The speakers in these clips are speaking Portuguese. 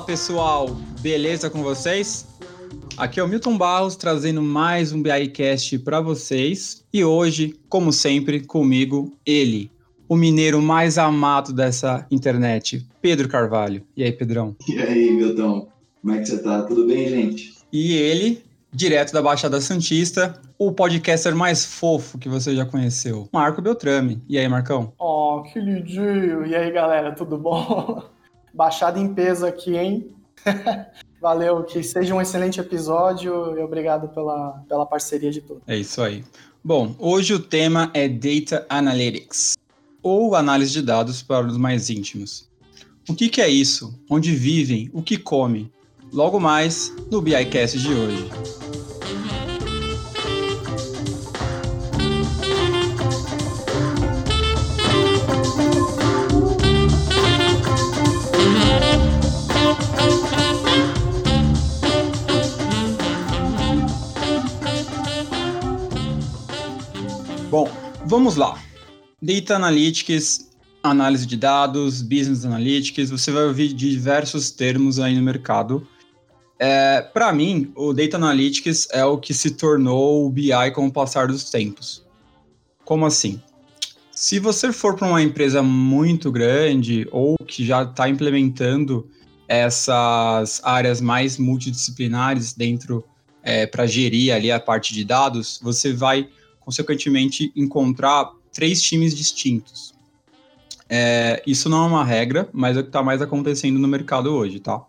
Fala pessoal, beleza com vocês? Aqui é o Milton Barros trazendo mais um BICast para vocês e hoje, como sempre, comigo ele, o mineiro mais amado dessa internet, Pedro Carvalho. E aí, Pedrão? E aí, Milton? Como é que você tá? Tudo bem, gente? E ele, direto da Baixada Santista, o podcaster mais fofo que você já conheceu, Marco Beltrame. E aí, Marcão? Oh, que lindinho! E aí, galera, tudo bom? Baixada em peso aqui, hein? Valeu, que seja um excelente episódio e obrigado pela, pela parceria de todos. É isso aí. Bom, hoje o tema é Data Analytics, ou análise de dados para os mais íntimos. O que, que é isso? Onde vivem? O que comem? Logo mais no BICast de hoje. Vamos lá. Data Analytics, análise de dados, Business Analytics, você vai ouvir diversos termos aí no mercado é, para mim, o Data Analytics é o que se tornou o BI com o passar dos tempos. Como assim? Se você for para uma empresa muito grande ou que já está implementando essas áreas mais multidisciplinares dentro é, para gerir ali a parte de dados, você vai consequentemente encontrar três times distintos. É, isso não é uma regra, mas é o que está mais acontecendo no mercado hoje, tá?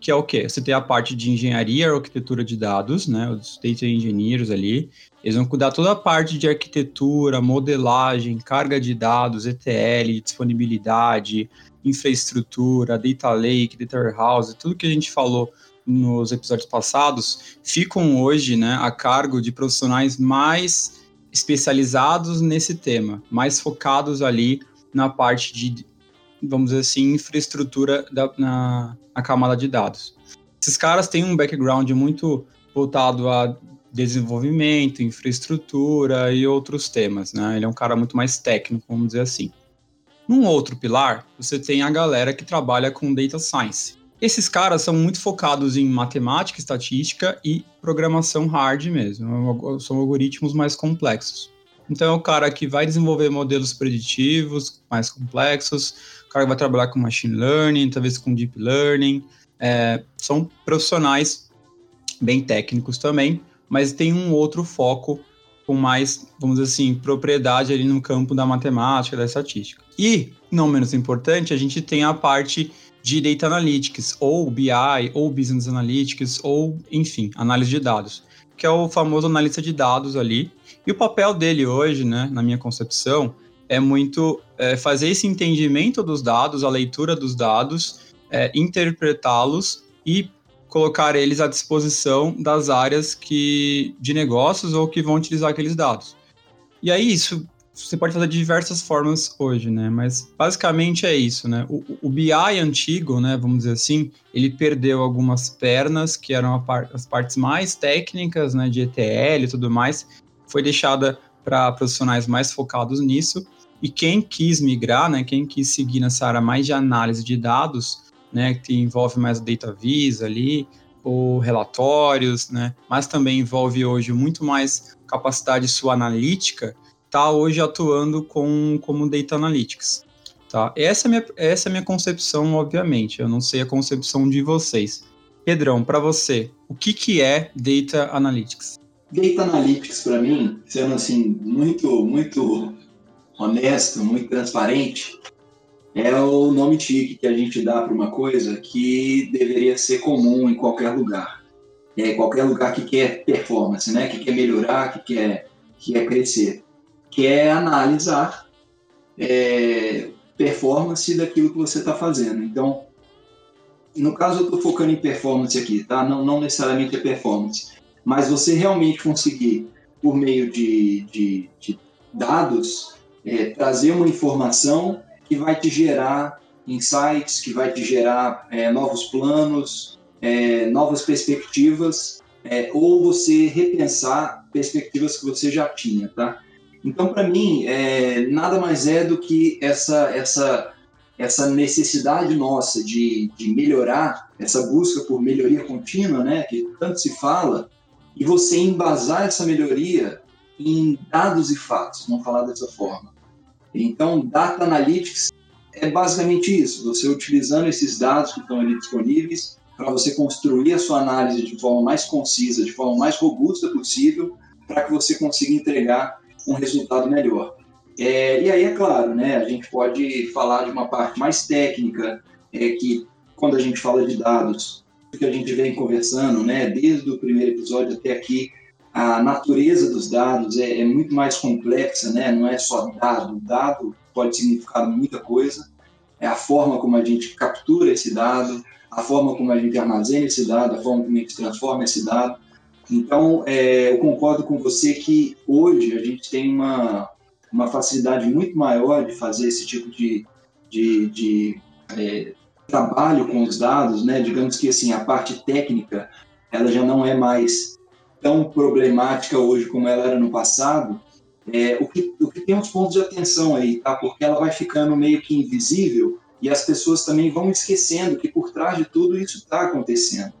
que é o quê? Você tem a parte de engenharia, arquitetura de dados, né? Os data engineers ali. Eles vão cuidar toda a parte de arquitetura, modelagem, carga de dados, ETL, disponibilidade, infraestrutura, data lake, data warehouse, tudo que a gente falou nos episódios passados, ficam hoje, né, a cargo de profissionais mais especializados nesse tema, mais focados ali na parte de vamos dizer assim, infraestrutura da, na, na camada de dados. Esses caras têm um background muito voltado a desenvolvimento, infraestrutura e outros temas, né? Ele é um cara muito mais técnico, vamos dizer assim. Num outro pilar, você tem a galera que trabalha com data science. Esses caras são muito focados em matemática, estatística e programação hard mesmo, são algoritmos mais complexos. Então é o cara que vai desenvolver modelos preditivos mais complexos, o cara que vai trabalhar com machine learning, talvez com deep learning. É, são profissionais bem técnicos também, mas tem um outro foco com mais, vamos dizer assim, propriedade ali no campo da matemática, da estatística. E, não menos importante, a gente tem a parte de Data Analytics, ou BI, ou Business Analytics, ou, enfim, análise de dados, que é o famoso analista de dados ali, e o papel dele hoje, né, na minha concepção, é muito é, fazer esse entendimento dos dados, a leitura dos dados, é, interpretá-los e colocar eles à disposição das áreas que de negócios ou que vão utilizar aqueles dados. E aí isso você pode fazer de diversas formas hoje, né? Mas basicamente é isso, né? O, o BI antigo, né? Vamos dizer assim, ele perdeu algumas pernas que eram par as partes mais técnicas, né? De ETL e tudo mais, foi deixada para profissionais mais focados nisso. E quem quis migrar, né, quem quis seguir nessa área mais de análise de dados, né, que envolve mais data vis ali, ou relatórios, né, mas também envolve hoje muito mais capacidade sua analítica, está hoje atuando com, como Data Analytics. Tá? Essa, é minha, essa é a minha concepção, obviamente, eu não sei a concepção de vocês. Pedrão, para você, o que, que é Data Analytics? Data Analytics, para mim, sendo assim, muito, muito honesto, muito transparente, é o nome chique que a gente dá para uma coisa que deveria ser comum em qualquer lugar. É, qualquer lugar que quer performance, né? que quer melhorar, que quer, que quer crescer. Que é analisar é, performance daquilo que você está fazendo. Então, no caso, eu estou focando em performance aqui, tá? Não, não necessariamente é performance mas você realmente conseguir, por meio de, de, de dados, é, trazer uma informação que vai te gerar insights, que vai te gerar é, novos planos, é, novas perspectivas, é, ou você repensar perspectivas que você já tinha, tá? Então, para mim, é, nada mais é do que essa, essa essa necessidade nossa de, de melhorar, essa busca por melhoria contínua, né, que tanto se fala, e você embasar essa melhoria em dados e fatos, vamos falar dessa forma. Então, Data Analytics é basicamente isso, você utilizando esses dados que estão ali disponíveis para você construir a sua análise de forma mais concisa, de forma mais robusta possível, para que você consiga entregar um resultado melhor. É, e aí, é claro, né, a gente pode falar de uma parte mais técnica, é, que quando a gente fala de dados, que a gente vem conversando, né, desde o primeiro episódio até aqui, a natureza dos dados é, é muito mais complexa, né, não é só dado. Dado pode significar muita coisa, é a forma como a gente captura esse dado, a forma como a gente armazena esse dado, a forma como a gente transforma esse dado. Então, é, eu concordo com você que hoje a gente tem uma, uma facilidade muito maior de fazer esse tipo de, de, de é, trabalho com os dados, né? Digamos que assim a parte técnica ela já não é mais tão problemática hoje como ela era no passado. É, o, que, o que tem uns pontos de atenção aí, tá? Porque ela vai ficando meio que invisível e as pessoas também vão esquecendo que por trás de tudo isso está acontecendo.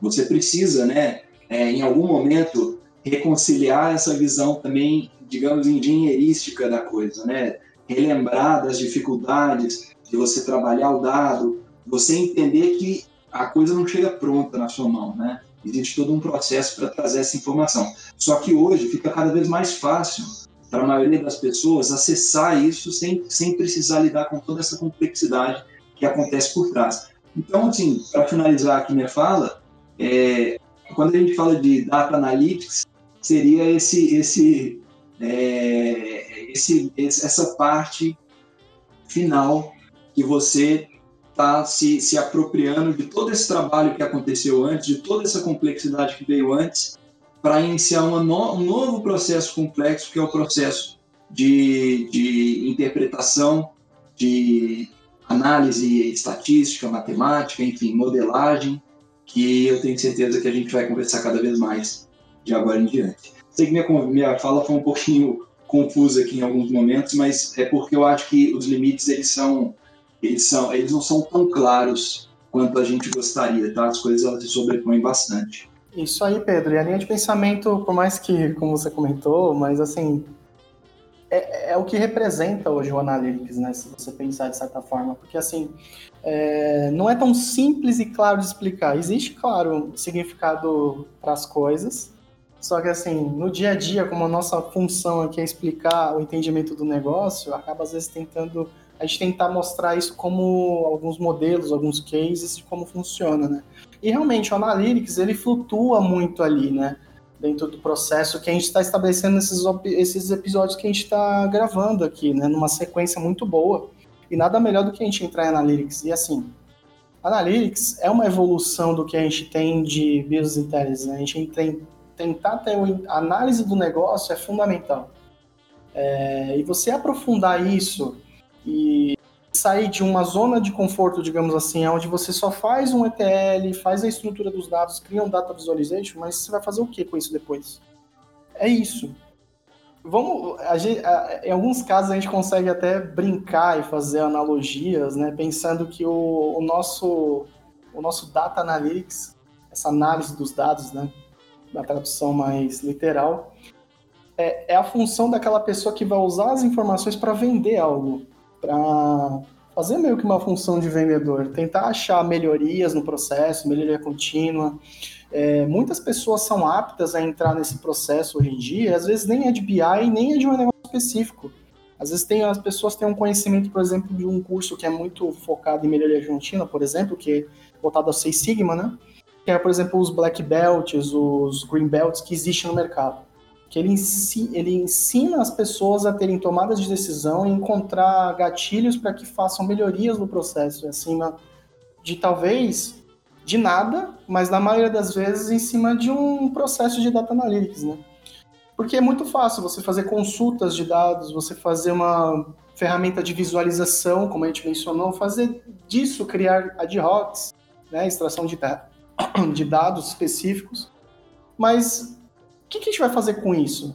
Você precisa, né, é, em algum momento, reconciliar essa visão também, digamos, engenheirística da coisa, né? Relembrar das dificuldades de você trabalhar o dado, você entender que a coisa não chega pronta na sua mão, né? Existe todo um processo para trazer essa informação. Só que hoje fica cada vez mais fácil para a maioria das pessoas acessar isso sem, sem precisar lidar com toda essa complexidade que acontece por trás. Então, assim, para finalizar aqui minha fala, é, quando a gente fala de data analytics, seria esse, esse, é, esse, essa parte final que você está se, se apropriando de todo esse trabalho que aconteceu antes, de toda essa complexidade que veio antes, para iniciar no, um novo processo complexo, que é o processo de, de interpretação, de análise estatística, matemática, enfim, modelagem, que eu tenho certeza que a gente vai conversar cada vez mais de agora em diante. Sei que minha, minha fala foi um pouquinho confusa aqui em alguns momentos, mas é porque eu acho que os limites eles são eles são eles não são tão claros quanto a gente gostaria, tá? As coisas elas se sobrepõem bastante. Isso aí, Pedro. E a linha de pensamento, por mais que, como você comentou, mas assim, é, é o que representa hoje o Analytics, né? Se você pensar de certa forma. Porque assim, é, não é tão simples e claro de explicar. Existe, claro, significado para as coisas, só que assim, no dia a dia, como a nossa função aqui é explicar o entendimento do negócio, acaba às vezes tentando a gente tentar mostrar isso como alguns modelos, alguns cases de como funciona, né? E realmente o Analytics ele flutua muito ali, né? Dentro do processo que a gente está estabelecendo nesses, esses episódios que a gente está gravando aqui, né? Numa sequência muito boa. E nada melhor do que a gente entrar em Analytics. E assim, Analytics é uma evolução do que a gente tem de Business Intelligence. Né? A gente tem, tentar ter a análise do negócio é fundamental. É, e você aprofundar isso e sair de uma zona de conforto, digamos assim, onde você só faz um ETL, faz a estrutura dos dados, cria um data visualization, mas você vai fazer o que com isso depois? É isso. Vamos, gente, em alguns casos a gente consegue até brincar e fazer analogias, né, pensando que o, o nosso o nosso data analytics, essa análise dos dados, né, da tradução mais literal, é, é a função daquela pessoa que vai usar as informações para vender algo para fazer meio que uma função de vendedor, tentar achar melhorias no processo, melhoria contínua. É, muitas pessoas são aptas a entrar nesse processo hoje em dia, às vezes nem é de BI, nem é de um negócio específico. Às vezes tem, as pessoas têm um conhecimento, por exemplo, de um curso que é muito focado em melhoria contínua, por exemplo, que é voltado ao Seis Sigma, né? Que é, por exemplo, os Black Belts, os Green Belts que existem no mercado que ele, ele ensina as pessoas a terem tomadas de decisão e encontrar gatilhos para que façam melhorias no processo, acima de talvez de nada, mas na maioria das vezes em cima de um processo de data analytics, né? Porque é muito fácil você fazer consultas de dados, você fazer uma ferramenta de visualização, como a gente mencionou, fazer disso criar ad hocs, né, extração de, de dados específicos, mas que, que a gente vai fazer com isso?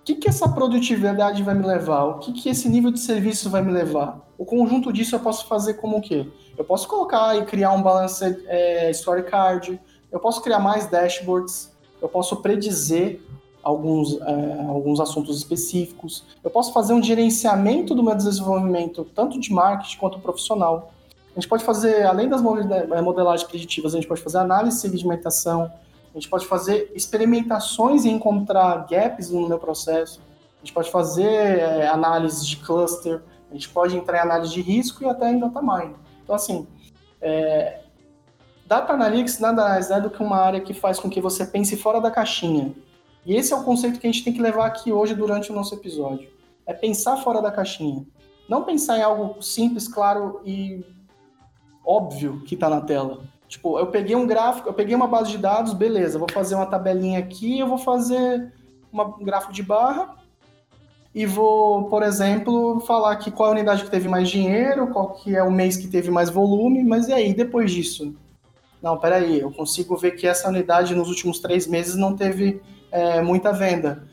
O que, que, que essa produtividade vai me levar? O que, que esse nível de serviço vai me levar? O conjunto disso eu posso fazer como o quê? Eu posso colocar e criar um balance é, story card, eu posso criar mais dashboards, eu posso predizer alguns, é, alguns assuntos específicos, eu posso fazer um gerenciamento do meu desenvolvimento, tanto de marketing quanto profissional. A gente pode fazer, além das é, modelagens preditivas, a gente pode fazer análise de segmentação, a gente pode fazer experimentações e encontrar gaps no meu processo. A gente pode fazer é, análise de cluster, a gente pode entrar em análise de risco e até em data mining. Então, assim, é, data analytics nada mais é do que uma área que faz com que você pense fora da caixinha. E esse é o conceito que a gente tem que levar aqui hoje durante o nosso episódio. É pensar fora da caixinha. Não pensar em algo simples, claro e óbvio que está na tela. Tipo, eu peguei um gráfico, eu peguei uma base de dados, beleza, vou fazer uma tabelinha aqui, eu vou fazer uma, um gráfico de barra e vou, por exemplo, falar aqui qual é a unidade que teve mais dinheiro, qual que é o mês que teve mais volume, mas e aí, depois disso? Não, peraí, eu consigo ver que essa unidade nos últimos três meses não teve é, muita venda.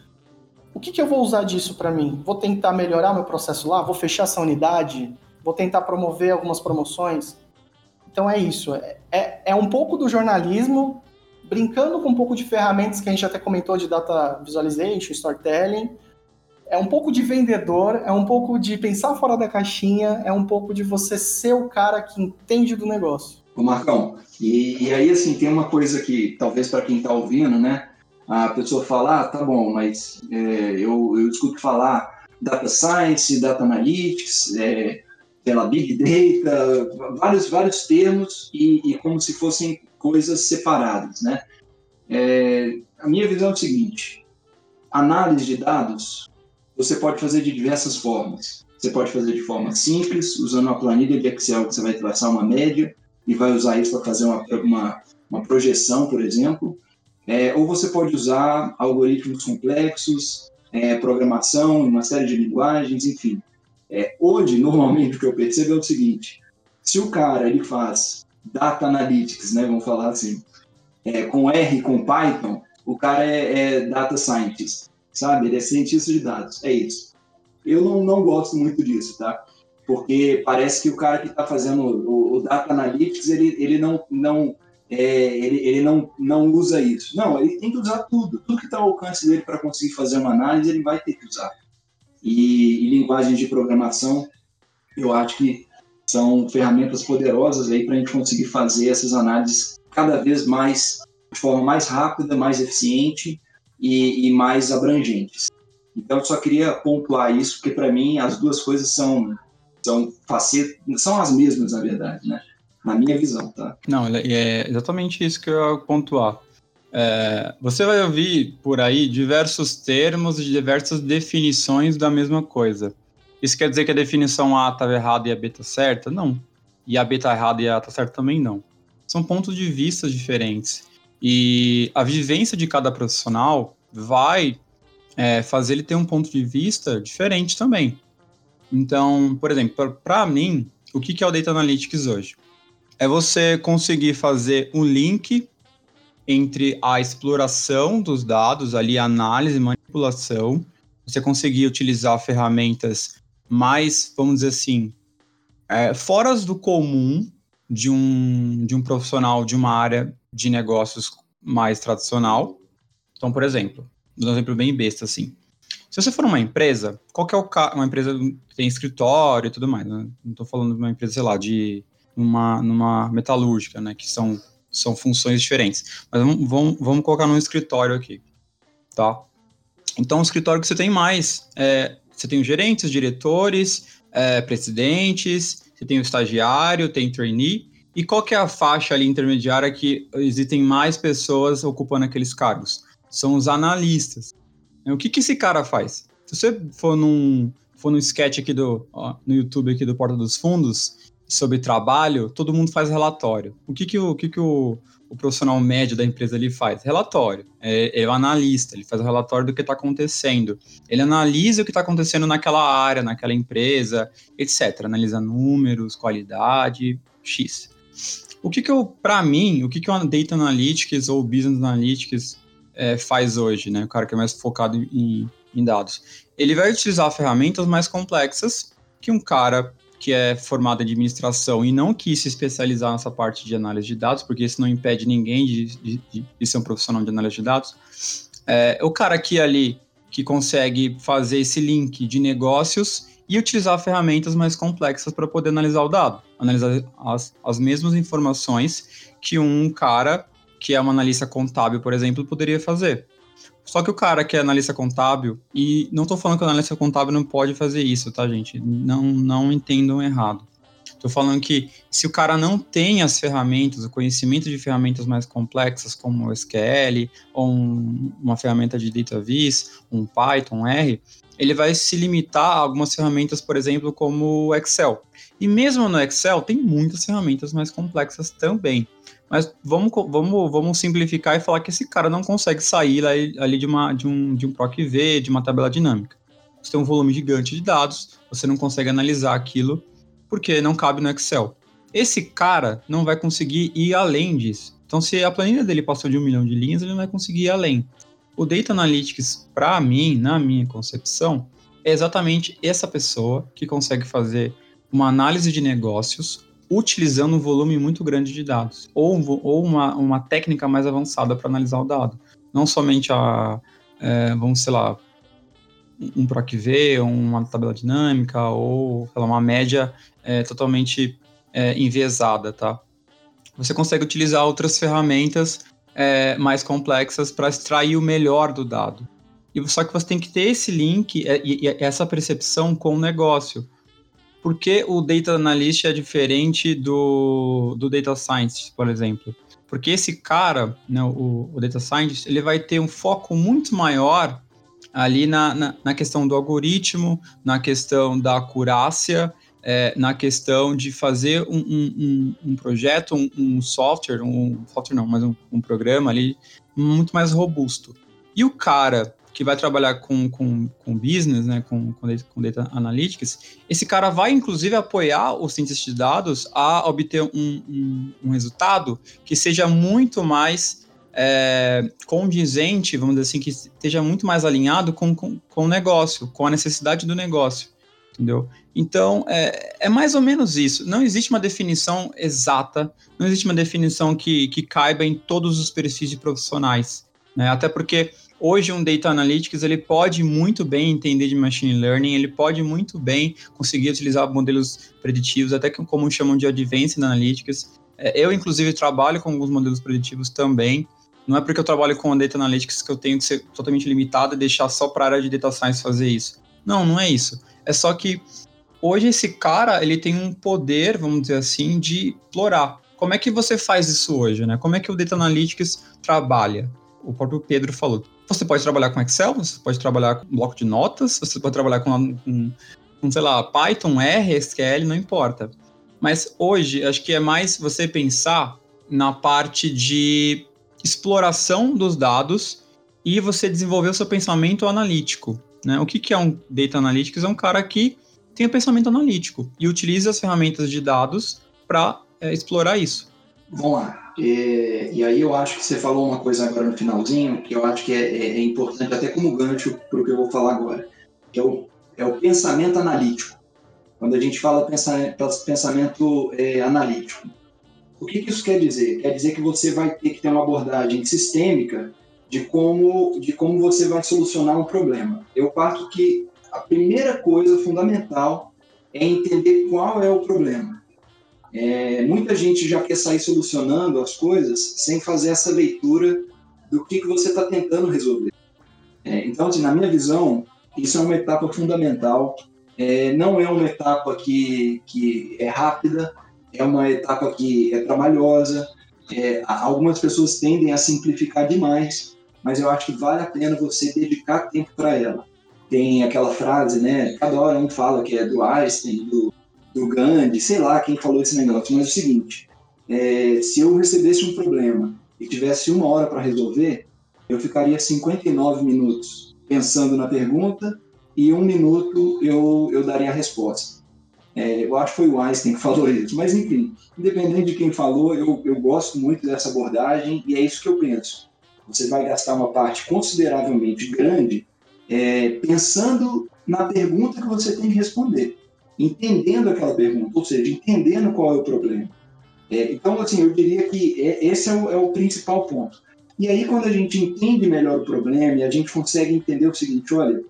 O que, que eu vou usar disso para mim? Vou tentar melhorar meu processo lá? Vou fechar essa unidade? Vou tentar promover algumas promoções? Então é isso. É, é, é, um pouco do jornalismo, brincando com um pouco de ferramentas que a gente até comentou de data visualization, storytelling. É um pouco de vendedor, é um pouco de pensar fora da caixinha, é um pouco de você ser o cara que entende do negócio. Ô Marcão, e, e aí assim, tem uma coisa que talvez para quem está ouvindo, né? A pessoa fala, ah, tá bom, mas é, eu, eu escuto falar data science, data analytics, é, pela Big Data, vários, vários termos e, e como se fossem coisas separadas, né? É, a minha visão é o seguinte: análise de dados você pode fazer de diversas formas. Você pode fazer de forma simples, usando uma planilha de Excel que você vai traçar uma média e vai usar isso para fazer uma, uma, uma, projeção, por exemplo. É, ou você pode usar algoritmos complexos, é, programação, uma série de linguagens, enfim. É, hoje, normalmente, o que eu percebo é o seguinte: se o cara ele faz data analytics, né, vamos falar assim, é, com R, com Python, o cara é, é, data scientist, sabe? Ele é cientista de dados, é isso. Eu não, não gosto muito disso, tá? Porque parece que o cara que está fazendo o, o, data analytics, ele, ele não, não é, ele, ele não, não usa isso. Não, ele tem que usar tudo. Tudo que está ao alcance dele para conseguir fazer uma análise, ele vai ter que usar e, e linguagens de programação, eu acho que são ferramentas poderosas aí para a gente conseguir fazer essas análises cada vez mais de forma mais rápida, mais eficiente e, e mais abrangentes. Então, só queria pontuar isso, porque para mim as duas coisas são são facetas, são as mesmas, na verdade, né? Na minha visão, tá? Não, é exatamente isso que eu ia pontuar. É, você vai ouvir por aí diversos termos e diversas definições da mesma coisa. Isso quer dizer que a definição A estava errada e a B está certa? Não. E a B está errada e a A está certa também não. São pontos de vista diferentes. E a vivência de cada profissional vai é, fazer ele ter um ponto de vista diferente também. Então, por exemplo, para mim, o que é o Data Analytics hoje? É você conseguir fazer um link entre a exploração dos dados, ali, análise, manipulação, você conseguir utilizar ferramentas mais, vamos dizer assim, é, fora do comum de um, de um profissional de uma área de negócios mais tradicional. Então, por exemplo, um exemplo bem besta, assim. Se você for uma empresa, qual é o uma empresa que tem escritório e tudo mais, né? não estou falando de uma empresa, sei lá, de uma, numa metalúrgica, né, que são são funções diferentes. Mas vamos, vamos, colocar num escritório aqui, tá? Então, o escritório que você tem mais, é, você tem os gerentes, diretores, é, presidentes, você tem o estagiário, tem trainee, e qual que é a faixa ali intermediária que existem mais pessoas ocupando aqueles cargos? São os analistas. O que, que esse cara faz? Se você for num, for num sketch aqui do, ó, no YouTube aqui do Porta dos Fundos, sobre trabalho, todo mundo faz relatório. O que, que, o, que, que o, o profissional médio da empresa ele faz? Relatório. É, é o analista, ele faz o relatório do que está acontecendo. Ele analisa o que está acontecendo naquela área, naquela empresa, etc. Analisa números, qualidade, X. O que que eu, para mim, o que que o Data Analytics ou Business Analytics é, faz hoje, né? O cara que é mais focado em, em dados. Ele vai utilizar ferramentas mais complexas que um cara que é formado em administração e não quis se especializar nessa parte de análise de dados, porque isso não impede ninguém de, de, de ser um profissional de análise de dados. É, o cara aqui ali que consegue fazer esse link de negócios e utilizar ferramentas mais complexas para poder analisar o dado, analisar as, as mesmas informações que um cara que é um analista contábil, por exemplo, poderia fazer. Só que o cara que é analista contábil, e não estou falando que o analista contábil não pode fazer isso, tá, gente? Não, não entendam errado. Estou falando que se o cara não tem as ferramentas, o conhecimento de ferramentas mais complexas, como o SQL, ou um, uma ferramenta de DataVis, um Python, um R, ele vai se limitar a algumas ferramentas, por exemplo, como o Excel. E mesmo no Excel, tem muitas ferramentas mais complexas também. Mas vamos, vamos, vamos simplificar e falar que esse cara não consegue sair ali de, uma, de, um, de um PROC-V, de uma tabela dinâmica. Você tem um volume gigante de dados, você não consegue analisar aquilo porque não cabe no Excel. Esse cara não vai conseguir ir além disso. Então, se a planilha dele passou de um milhão de linhas, ele não vai conseguir ir além. O Data Analytics, para mim, na minha concepção, é exatamente essa pessoa que consegue fazer uma análise de negócios utilizando um volume muito grande de dados, ou, ou uma, uma técnica mais avançada para analisar o dado. Não somente a, é, vamos, sei lá, um PROC-V, uma tabela dinâmica, ou lá, uma média é, totalmente é, enviesada, tá? Você consegue utilizar outras ferramentas é, mais complexas para extrair o melhor do dado. E só que você tem que ter esse link é, e, e essa percepção com o negócio por que o Data Analyst é diferente do, do Data Scientist, por exemplo? Porque esse cara, né, o, o Data Scientist, ele vai ter um foco muito maior ali na, na, na questão do algoritmo, na questão da acurácia, é, na questão de fazer um, um, um projeto, um, um, software, um software não, mas um, um programa ali muito mais robusto. E o cara que vai trabalhar com, com, com business, né, com, com, data, com data analytics, esse cara vai inclusive apoiar o cientista de dados a obter um, um, um resultado que seja muito mais é, condizente, vamos dizer assim, que esteja muito mais alinhado com, com, com o negócio, com a necessidade do negócio, entendeu? Então, é, é mais ou menos isso. Não existe uma definição exata, não existe uma definição que, que caiba em todos os perfis de profissionais, né? Até porque Hoje, um Data Analytics ele pode muito bem entender de Machine Learning, ele pode muito bem conseguir utilizar modelos preditivos, até que como chamam de Advanced Analytics. É, eu, inclusive, trabalho com alguns modelos preditivos também. Não é porque eu trabalho com Data Analytics que eu tenho que ser totalmente limitado e deixar só para a área de Data Science fazer isso. Não, não é isso. É só que hoje esse cara ele tem um poder, vamos dizer assim, de explorar. Como é que você faz isso hoje, né? Como é que o Data Analytics trabalha? O próprio Pedro falou você pode trabalhar com Excel, você pode trabalhar com bloco de notas, você pode trabalhar com, com, com sei lá, Python, R, SQL, não importa. Mas hoje, acho que é mais você pensar na parte de exploração dos dados e você desenvolver o seu pensamento analítico. Né? O que, que é um Data Analytics? É um cara que tem o um pensamento analítico e utiliza as ferramentas de dados para é, explorar isso. Vamos lá. E, e, aí eu acho que você falou uma coisa agora no finalzinho, que eu acho que é, é, é importante até como gancho para o que eu vou falar agora, é o, é o pensamento analítico. Quando a gente fala pensamento, pensamento é, analítico, o que, que isso quer dizer? Quer dizer que você vai ter que ter uma abordagem sistêmica de como, de como você vai solucionar um problema. Eu parto que a primeira coisa fundamental é entender qual é o problema. É, muita gente já quer sair solucionando as coisas sem fazer essa leitura do que, que você está tentando resolver. É, então, assim, na minha visão, isso é uma etapa fundamental. É, não é uma etapa que, que é rápida, é uma etapa que é trabalhosa. É, algumas pessoas tendem a simplificar demais, mas eu acho que vale a pena você dedicar tempo para ela. Tem aquela frase, né? Cada hora um fala que é do Einstein, do do Gandhi, sei lá quem falou esse negócio, mas é o seguinte: é, se eu recebesse um problema e tivesse uma hora para resolver, eu ficaria 59 minutos pensando na pergunta e um minuto eu, eu daria a resposta. É, eu acho que foi o Einstein que falou isso, mas enfim, independente de quem falou, eu, eu gosto muito dessa abordagem e é isso que eu penso. Você vai gastar uma parte consideravelmente grande é, pensando na pergunta que você tem que responder, entendendo aquela pergunta, ou seja, entendendo qual é o problema. É, então, assim, eu diria que é, esse é o, é o, principal ponto. E aí, quando a gente entende melhor o problema e a gente consegue entender o seguinte, olha,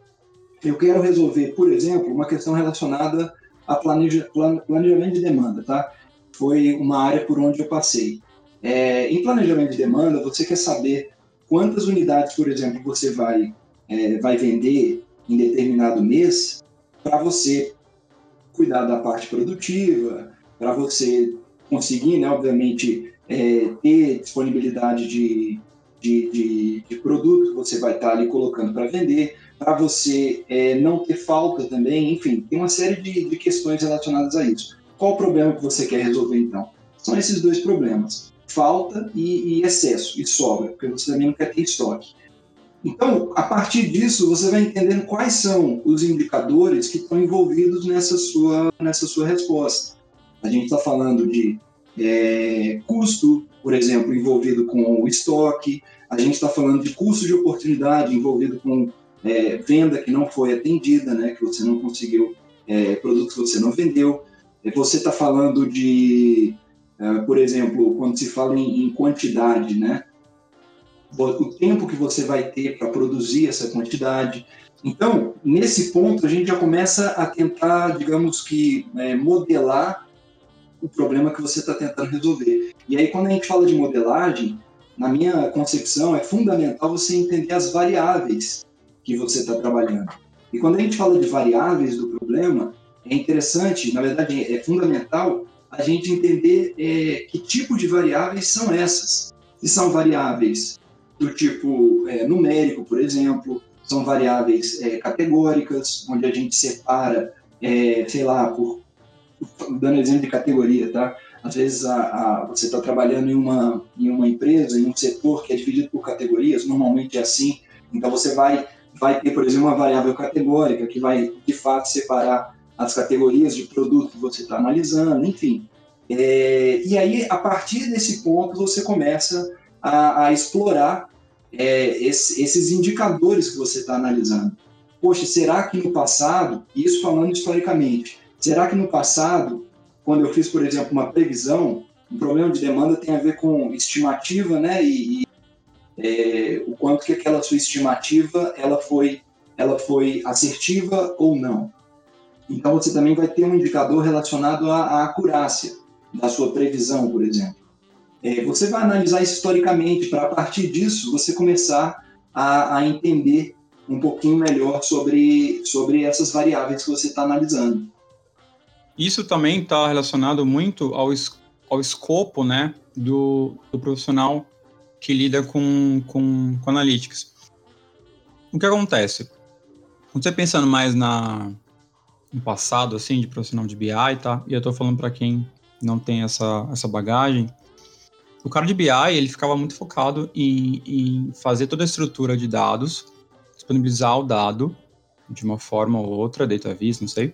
eu quero resolver, por exemplo, uma questão relacionada a planeja, planejamento de demanda, tá? Foi uma área por onde eu passei. É, em planejamento de demanda, você quer saber quantas unidades, por exemplo, você vai, é, vai vender em determinado mês para você cuidar da parte produtiva, para você conseguir, né, obviamente, é, ter disponibilidade de, de, de, de, produto que você vai estar ali colocando para vender, para você é, não ter falta também, enfim, tem uma série de, de questões relacionadas a isso. Qual o problema que você quer resolver então? São esses dois problemas: falta e, e excesso, e sobra, porque você também não quer ter estoque. Então, a partir disso, você vai entendendo quais são os indicadores que estão envolvidos nessa sua, nessa sua resposta. A gente está falando de é, custo, por exemplo, envolvido com o estoque, a gente está falando de custo de oportunidade envolvido com é, venda que não foi atendida, né, que você não conseguiu, é, produto que você não vendeu. É, você está falando de, é, por exemplo, quando se fala em, em quantidade, né, o tempo que você vai ter para produzir essa quantidade. Então, nesse ponto, a gente já começa a tentar, digamos que, é, modelar o problema que você está tentando resolver. E aí, quando a gente fala de modelagem, na minha concepção, é fundamental você entender as variáveis que você está trabalhando. E quando a gente fala de variáveis do problema, é interessante, na verdade, é fundamental a gente entender é, que tipo de variáveis são essas. Se são variáveis do tipo é, numérico, por exemplo, são variáveis é, categóricas, onde a gente separa, é, sei lá, por dando exemplo de categoria, tá? Às vezes a, a, você está trabalhando em uma, em uma empresa, em um setor que é dividido por categorias, normalmente é assim. Então você vai, vai ter, por exemplo, uma variável categórica que vai, de fato, separar as categorias de produto que você está analisando, enfim. É, e aí, a partir desse ponto, você começa a, a explorar é, esse, esses indicadores que você está analisando. Poxa, será que no passado, isso falando historicamente, Será que no passado, quando eu fiz, por exemplo, uma previsão, um problema de demanda tem a ver com estimativa, né? E, é, o quanto que aquela sua estimativa ela foi, ela foi assertiva ou não. Então você também vai ter um indicador relacionado à, à acurácia da sua previsão, por exemplo. É, você vai analisar historicamente para a partir disso você começar a, a entender um pouquinho melhor sobre, sobre essas variáveis que você está analisando. Isso também está relacionado muito ao, ao escopo né, do, do profissional que lida com, com, com analytics. O que acontece? Quando você pensando mais na, no passado, assim, de profissional de BI, tá? E eu estou falando para quem não tem essa, essa bagagem, o cara de BI, ele ficava muito focado em, em fazer toda a estrutura de dados, disponibilizar o dado de uma forma ou outra, data vis, não sei.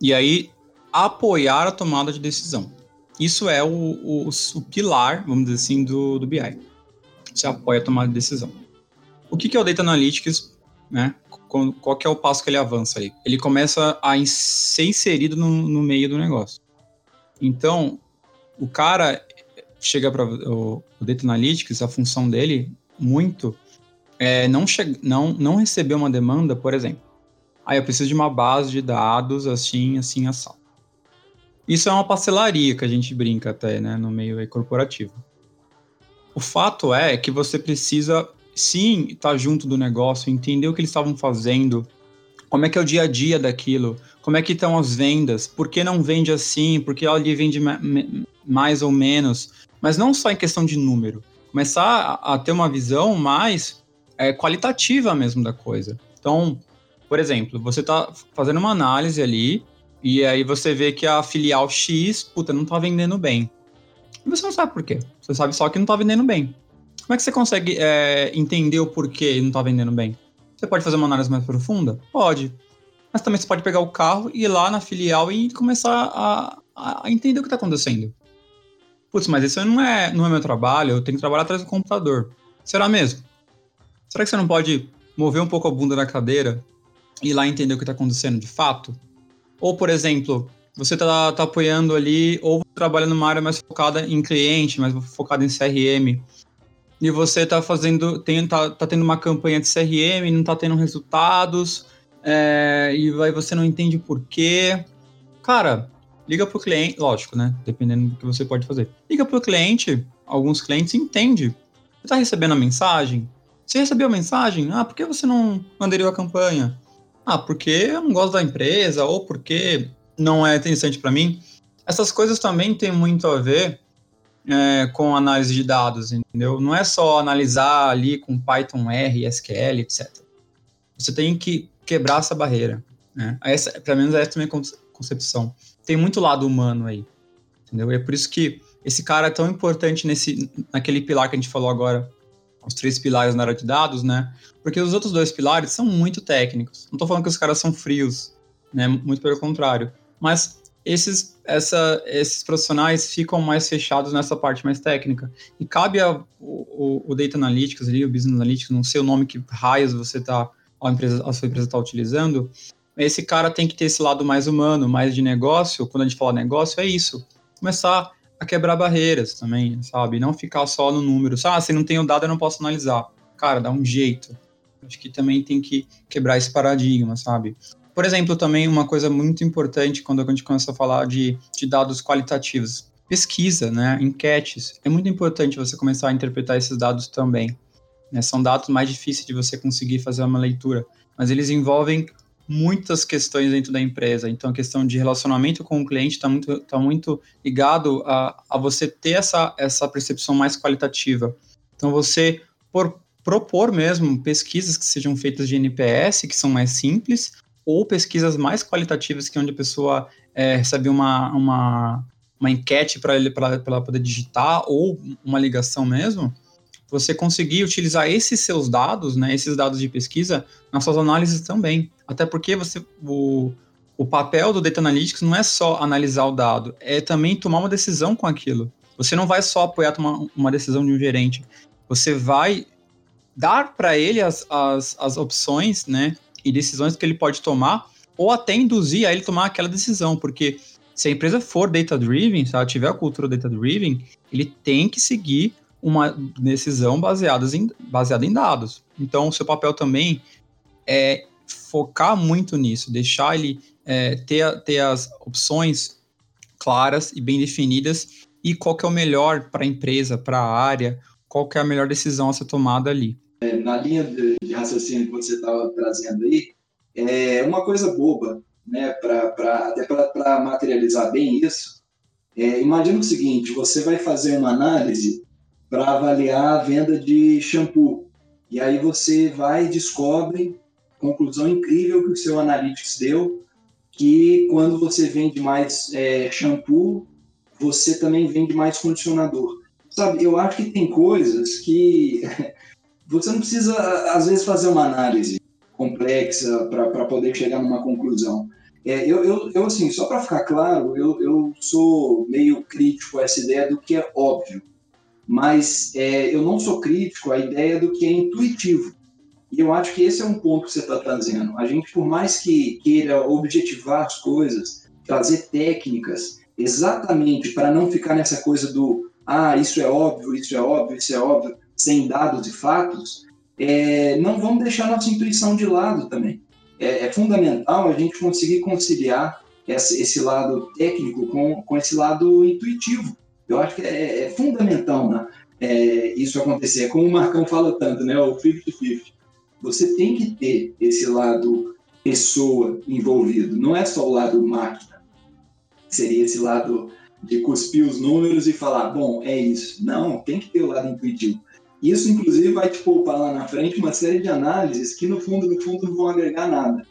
E aí apoiar a tomada de decisão. Isso é o, o, o pilar, vamos dizer assim, do, do BI. Você apoia a tomada de decisão. O que, que é o Data Analytics? Né? Qual, que é o passo que ele avança aí? Ele começa a ser inserido no, no meio do negócio. Então, o cara chega para o, o Data Analytics, a função dele, muito, é não, não, não receber uma demanda, por exemplo. Aí ah, eu preciso de uma base de dados assim, assim, assado. Isso é uma parcelaria que a gente brinca até, né, no meio corporativo. O fato é que você precisa, sim, estar tá junto do negócio, entender o que eles estavam fazendo, como é que é o dia a dia daquilo, como é que estão as vendas, por que não vende assim, por que ali vende mais ou menos, mas não só em questão de número, começar a, ter uma visão mais é, qualitativa mesmo da coisa. Então, por exemplo, você está fazendo uma análise ali e aí você vê que a filial X, puta, não tá vendendo bem. E você não sabe por quê. Você sabe só que não tá vendendo bem. Como é que você consegue é, entender o porquê não tá vendendo bem? Você pode fazer uma análise mais profunda? Pode. Mas também você pode pegar o carro e ir lá na filial e começar a, a entender o que está acontecendo. Putz, mas isso não é, não é meu trabalho, eu tenho que trabalhar atrás do computador. Será mesmo? Será que você não pode mover um pouco a bunda da cadeira e ir lá entender o que está acontecendo de fato? Ou, por exemplo, você está tá apoiando ali, ou trabalha numa área mais focada em cliente, mais focada em CRM, e você está fazendo, tem, tá, tá tendo uma campanha de CRM, não está tendo resultados, é, e aí você não entende por quê. Cara, liga pro cliente, lógico, né? Dependendo do que você pode fazer. Liga pro cliente, alguns clientes entendem. Você está recebendo a mensagem? Você recebeu a mensagem? Ah, por que você não aderiu à campanha? Ah, porque eu não gosto da empresa, ou porque não é interessante para mim. Essas coisas também têm muito a ver é, com análise de dados, entendeu? Não é só analisar ali com Python R, SQL, etc. Você tem que quebrar essa barreira. Né? Essa, pelo menos essa é a minha concepção. Tem muito lado humano aí, entendeu? E é por isso que esse cara é tão importante nesse, naquele pilar que a gente falou agora, os três pilares na área de dados, né? Porque os outros dois pilares são muito técnicos. Não estou falando que os caras são frios, né? Muito pelo contrário mas esses, essa, esses profissionais ficam mais fechados nessa parte mais técnica. E cabe ao o, o Data Analytics, ali, o Business Analytics, não sei o nome que raios você tá, a, empresa, a sua empresa está utilizando, esse cara tem que ter esse lado mais humano, mais de negócio. Quando a gente fala negócio, é isso. Começar a quebrar barreiras também, sabe? Não ficar só no número. Ah, se não tem o dado, eu não posso analisar. Cara, dá um jeito. Acho que também tem que quebrar esse paradigma, sabe? Por exemplo, também uma coisa muito importante quando a gente começa a falar de, de dados qualitativos. Pesquisa, né? Enquetes. É muito importante você começar a interpretar esses dados também. Né? São dados mais difíceis de você conseguir fazer uma leitura, mas eles envolvem muitas questões dentro da empresa. Então, a questão de relacionamento com o cliente está muito, tá muito ligado a, a você ter essa, essa percepção mais qualitativa. Então, você por, propor mesmo pesquisas que sejam feitas de NPS, que são mais simples, ou pesquisas mais qualitativas, que é onde a pessoa é, recebe uma, uma, uma enquete para ela poder digitar, ou uma ligação mesmo, você conseguir utilizar esses seus dados, né, esses dados de pesquisa, nas suas análises também. Até porque você, o, o papel do Data Analytics não é só analisar o dado, é também tomar uma decisão com aquilo. Você não vai só apoiar tomar uma decisão de um gerente, você vai dar para ele as, as, as opções, né, e decisões que ele pode tomar, ou até induzir a ele tomar aquela decisão, porque se a empresa for data-driven, se ela tiver a cultura data-driven, ele tem que seguir uma decisão baseada em, baseada em dados. Então, o seu papel também é focar muito nisso, deixar ele é, ter, ter as opções claras e bem definidas e qual que é o melhor para a empresa, para a área, qual que é a melhor decisão a ser tomada ali. É, na linha de, de, raciocínio que você estava trazendo aí, é uma coisa boba, né, pra, pra, até para materializar bem isso. É, imagina o seguinte: você vai fazer uma análise para avaliar a venda de shampoo. E aí você vai e descobre, conclusão incrível que o seu Analytics deu, que quando você vende mais é, shampoo, você também vende mais condicionador. Sabe, eu acho que tem coisas que você não precisa, às vezes, fazer uma análise complexa para poder chegar numa conclusão. É, eu, eu, eu, assim, só para ficar claro, eu, eu sou meio crítico a essa ideia do que é óbvio, mas é, eu não sou crítico à ideia do que é intuitivo. E eu acho que esse é um ponto que você está trazendo. A gente, por mais que queira objetivar as coisas, trazer técnicas, exatamente para não ficar nessa coisa do ah, isso é óbvio, isso é óbvio, isso é óbvio, sem dados e fatos, é, não vamos deixar nossa intuição de lado também. É, é fundamental a gente conseguir conciliar esse, esse, lado técnico com, com esse lado intuitivo. Eu acho que é, é fundamental né, é, isso acontecer. É como o Marcão fala tanto, né, o 50-50. Você tem que ter esse lado pessoa envolvido, não é só o lado máquina. Seria esse lado de cuspir os números e falar, bom, é isso. Não, tem que ter o lado intuitivo. Isso, inclusive, vai te poupar lá na frente uma série de análises que, no fundo, no fundo, não vão agregar nada.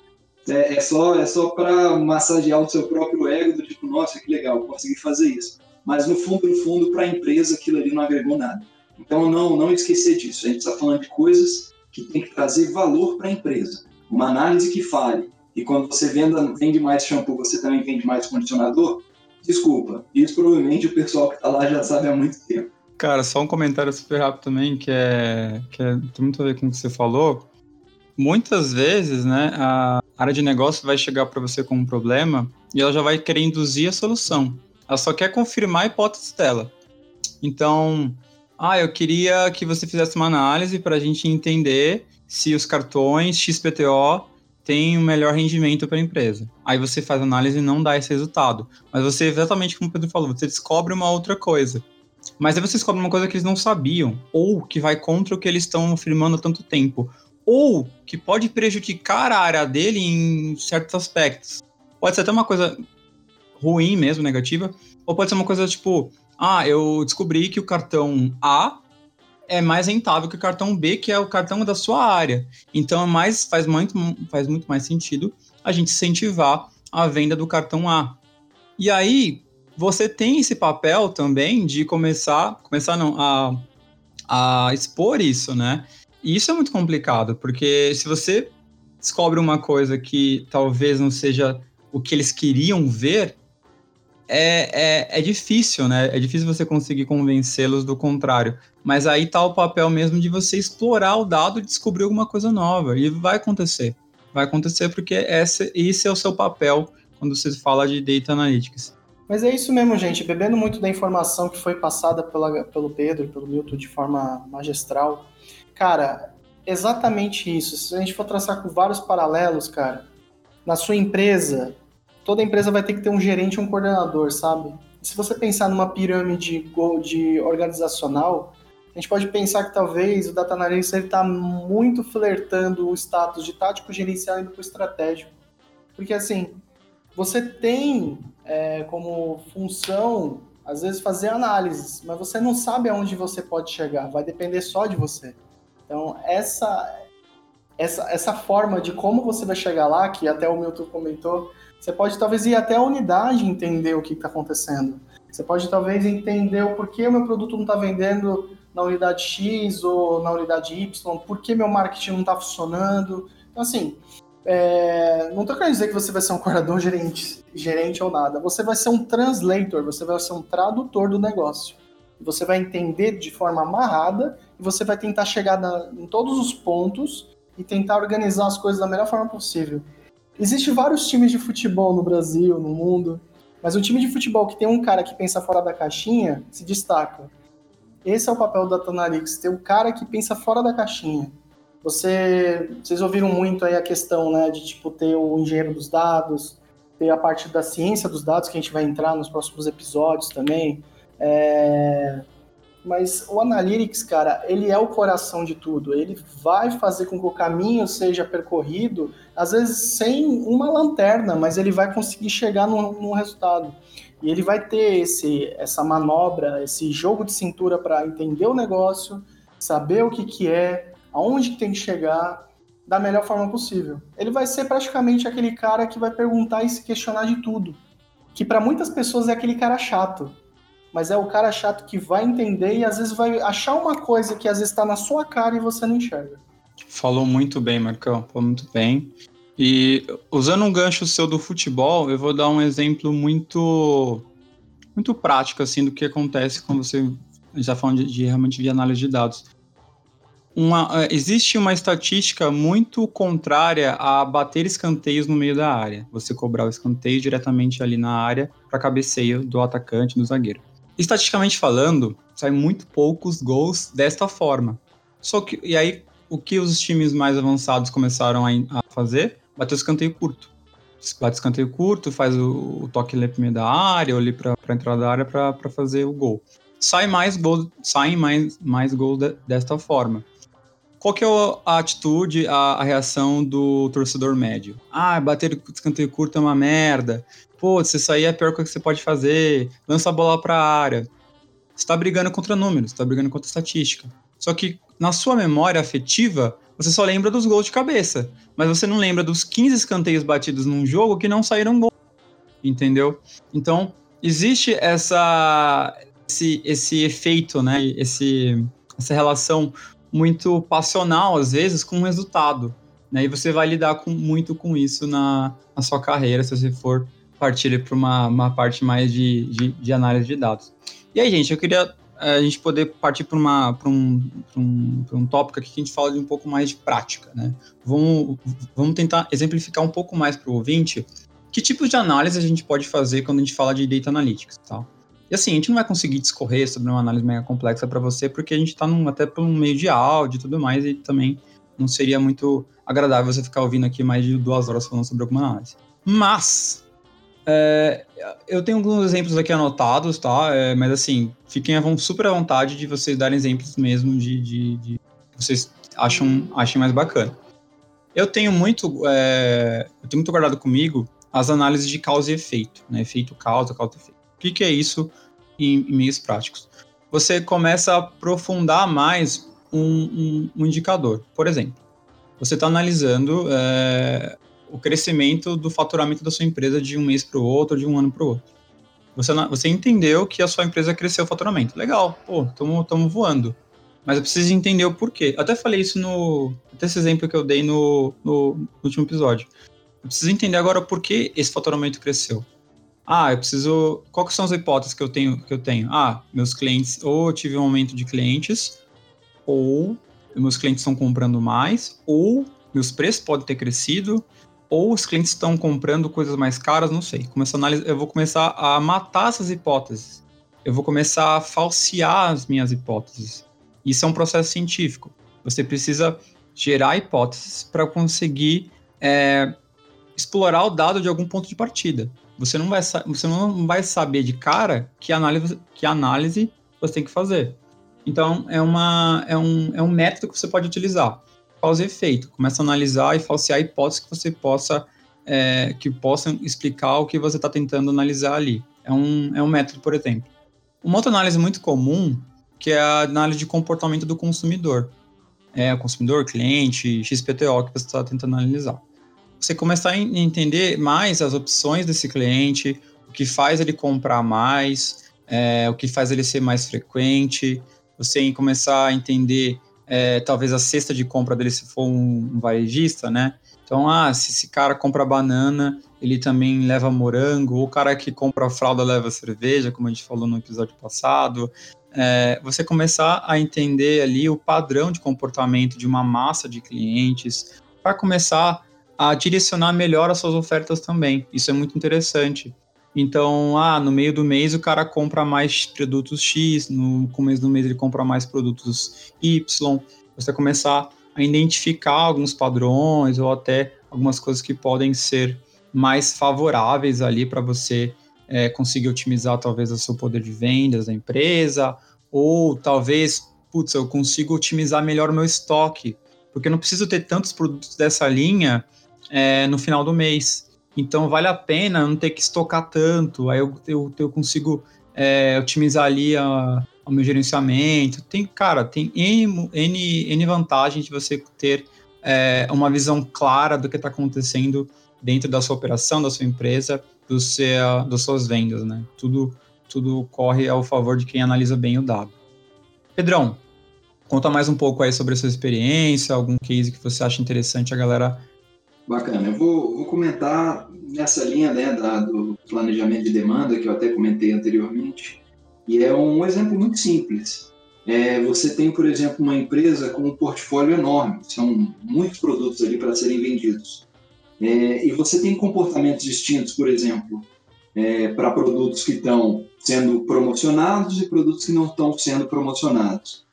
É, é só, é só para massagear o seu próprio ego, do tipo, nossa, que legal, consegui fazer isso. Mas, no fundo, no fundo, para a empresa, aquilo ali não agregou nada. Então, não, não esquecer disso. A gente está falando de coisas que tem que trazer valor para a empresa. Uma análise que fale. E quando você venda, vende mais shampoo, você também vende mais condicionador? Desculpa. Isso provavelmente o pessoal que está lá já sabe há muito tempo. Cara, só um comentário super rápido também, que é que é, tem muito a ver com o que você falou. muitas vezes, né, a área de negócio vai chegar para você com um problema e ela já vai querer induzir a solução. Ela só quer confirmar a hipótese dela. Então, ah, eu queria que você fizesse uma análise para a gente entender se os cartões XPTO têm um melhor rendimento para a empresa. Aí você faz a análise e não dá esse resultado. Mas você, exatamente como o Pedro falou, você descobre uma outra coisa. Mas aí você descobre uma coisa que eles não sabiam, ou que vai contra o que eles estão afirmando há tanto tempo, ou que pode prejudicar a área dele em certos aspectos. Pode ser até uma coisa ruim mesmo, negativa, ou pode ser uma coisa tipo, ah, eu descobri que o cartão A é mais rentável que o cartão B, que é o cartão da sua área. Então é mais, faz, muito, faz muito mais sentido a gente incentivar a venda do cartão A. E aí, você tem esse papel também de começar, começar não, a, a expor isso, né? E isso é muito complicado, porque se você descobre uma coisa que talvez não seja o que eles queriam ver, é, é, é difícil, né? É difícil você conseguir convencê-los do contrário. Mas aí tá o papel mesmo de você explorar o dado e descobrir alguma coisa nova. E vai acontecer. Vai acontecer porque esse, esse é o seu papel quando você fala de Data Analytics. Mas é isso mesmo, gente. Bebendo muito da informação que foi passada pela, pelo Pedro, pelo Milton de forma magistral. Cara, exatamente isso. Se a gente for traçar com vários paralelos, cara, na sua empresa, toda empresa vai ter que ter um gerente e um coordenador, sabe? Se você pensar numa pirâmide de organizacional, a gente pode pensar que talvez o Data Analytics está muito flertando o status de tático gerencial indo para o estratégico. Porque, assim, você tem é, como função, às vezes, fazer análises, mas você não sabe aonde você pode chegar, vai depender só de você. Então, essa, essa, essa forma de como você vai chegar lá, que até o Milton comentou, você pode talvez ir até a unidade entender o que está acontecendo. Você pode talvez entender o porquê o meu produto não está vendendo na unidade X ou na unidade Y, por que meu marketing não está funcionando. Então, assim, é, não estou querendo dizer que você vai ser um coordenador gerente, gerente ou nada. Você vai ser um translator, você vai ser um tradutor do negócio. Você vai entender de forma amarrada e você vai tentar chegar na, em todos os pontos e tentar organizar as coisas da melhor forma possível. Existem vários times de futebol no Brasil, no mundo, mas o time de futebol que tem um cara que pensa fora da caixinha se destaca. Esse é o papel Data Analytics, ter um cara que pensa fora da caixinha. Você, vocês ouviram muito aí a questão, né, de tipo ter o engenheiro dos dados, ter a parte da ciência dos dados que a gente vai entrar nos próximos episódios também. É... Mas o Analytics, cara, ele é o coração de tudo. Ele vai fazer com que o caminho seja percorrido, às vezes sem uma lanterna, mas ele vai conseguir chegar num resultado. E ele vai ter esse, essa manobra, esse jogo de cintura para entender o negócio, saber o que, que é, aonde que tem que chegar da melhor forma possível. Ele vai ser praticamente aquele cara que vai perguntar e se questionar de tudo. Que para muitas pessoas é aquele cara chato, mas é o cara chato que vai entender e às vezes vai achar uma coisa que às vezes está na sua cara e você não enxerga. Falou muito bem, Marcão, falou muito bem. E usando um gancho seu do futebol, eu vou dar um exemplo muito muito prático assim do que acontece quando você está falando de, de realmente de análise de dados uma, é, existe uma estatística muito contrária a bater escanteios no meio da área. Você cobrar o escanteio diretamente ali na área para cabeceio do atacante, do zagueiro. Estatisticamente falando, sai muito poucos gols desta forma. Só que e aí o que os times mais avançados começaram a, a fazer? Bater o escanteio curto. Bate escanteio curto, faz o, o toque ali pro meio da área, ou ali para entrada da área para fazer o gol. Sai mais gols, saem mais, mais gols de, desta forma. Qual que é a atitude, a, a, reação do torcedor médio? Ah, bater escanteio curto é uma merda. Pô, isso aí é a pior coisa que você pode fazer. Lança a bola para a área. Você tá brigando contra números, você tá brigando contra estatística. Só que na sua memória afetiva, você só lembra dos gols de cabeça. Mas você não lembra dos 15 escanteios batidos num jogo que não saíram gol. Entendeu? Então, existe essa, esse, esse efeito, né? Esse, essa relação muito passional, às vezes, com o resultado. Né? E você vai lidar com, muito com isso na, na sua carreira, se você for partir para uma, uma parte mais de, de, de, análise de dados. E aí, gente, eu queria a gente poder partir para um, um, um tópico aqui que a gente fala de um pouco mais de prática, né? Vamos, vamos tentar exemplificar um pouco mais para o ouvinte que tipo de análise a gente pode fazer quando a gente fala de Data Analytics, tá? E assim, a gente não vai conseguir discorrer sobre uma análise mega complexa para você, porque a gente está até por um meio de áudio e tudo mais, e também não seria muito agradável você ficar ouvindo aqui mais de duas horas falando sobre alguma análise. Mas, é, eu tenho alguns exemplos aqui anotados, tá? É, mas assim, fiquem super à vontade de vocês darem exemplos mesmo de, de, de vocês acham, achem mais bacana. Eu tenho muito, é, eu tenho muito guardado comigo as análises de causa e efeito, né? Efeito causa, causa efeito. Que, que é isso em, em, meios práticos? Você começa a aprofundar mais um, um, um indicador. Por exemplo, você está analisando é, o crescimento do faturamento da sua empresa de um mês para o outro, de um ano para o outro. Você, você entendeu que a sua empresa cresceu o faturamento. Legal, pô, estamos voando. Mas eu preciso entender o porquê. Eu até falei isso no. Até esse exemplo que eu dei no, no, no último episódio. Eu preciso entender agora o porquê esse faturamento cresceu. Ah, eu preciso. Quais são as hipóteses que eu tenho? Que eu tenho? Ah, meus clientes, ou eu tive um aumento de clientes, ou meus clientes estão comprando mais, ou meus preços podem ter crescido, ou os clientes estão comprando coisas mais caras, não sei. Começo a analisar, eu vou começar a matar essas hipóteses. Eu vou começar a falsear as minhas hipóteses. Isso é um processo científico. Você precisa gerar hipóteses para conseguir é, explorar o dado de algum ponto de partida. Você não vai, você não vai saber de cara que análise, que análise você tem que fazer. Então, é, uma, é, um, é um método que você pode utilizar. Causa e efeito. Começa a analisar e falsear hipóteses que você possa, é, que possam explicar o que você está tentando analisar ali. É um, é um método, por exemplo. Uma outra análise muito comum, que é a análise de comportamento do consumidor. É consumidor, cliente, XPTO que você está tentando analisar você começar a entender mais as opções desse cliente, o que faz ele comprar mais, é, o que faz ele ser mais frequente, você começar a entender é, talvez a cesta de compra dele se for um, varejista, né? Então, ah, se esse cara compra banana, ele também leva morango, ou o cara que compra fralda leva cerveja, como a gente falou no episódio passado. É, você começar a entender ali o padrão de comportamento de uma massa de clientes, para começar a direcionar melhor as suas ofertas também. Isso é muito interessante. Então, ah, no meio do mês o cara compra mais produtos X, no começo do mês ele compra mais produtos Y. Você começar a identificar alguns padrões ou até algumas coisas que podem ser mais favoráveis ali para você é, conseguir otimizar talvez o seu poder de vendas da empresa, ou talvez, putz, eu consigo otimizar melhor o meu estoque, porque eu não preciso ter tantos produtos dessa linha é, no final do mês. Então vale a pena não ter que estocar tanto, aí eu, eu, eu consigo é, otimizar ali a, o meu gerenciamento. Tem, cara, tem N, N, vantagens de você ter é, uma visão clara do que está acontecendo dentro da sua operação, da sua empresa, do seu, das suas vendas, né? Tudo, tudo corre ao favor de quem analisa bem o dado. Pedrão, conta mais um pouco aí sobre a sua experiência, algum case que você acha interessante a galera Bacana. Eu vou, vou comentar nessa linha né, da, do planejamento de demanda, que eu até comentei anteriormente, e é um exemplo muito simples. É, você tem, por exemplo, uma empresa com um portfólio enorme, são muitos produtos ali para serem vendidos. É, e você tem comportamentos distintos, por exemplo, é, para produtos que estão sendo promocionados e produtos que não estão sendo promocionados.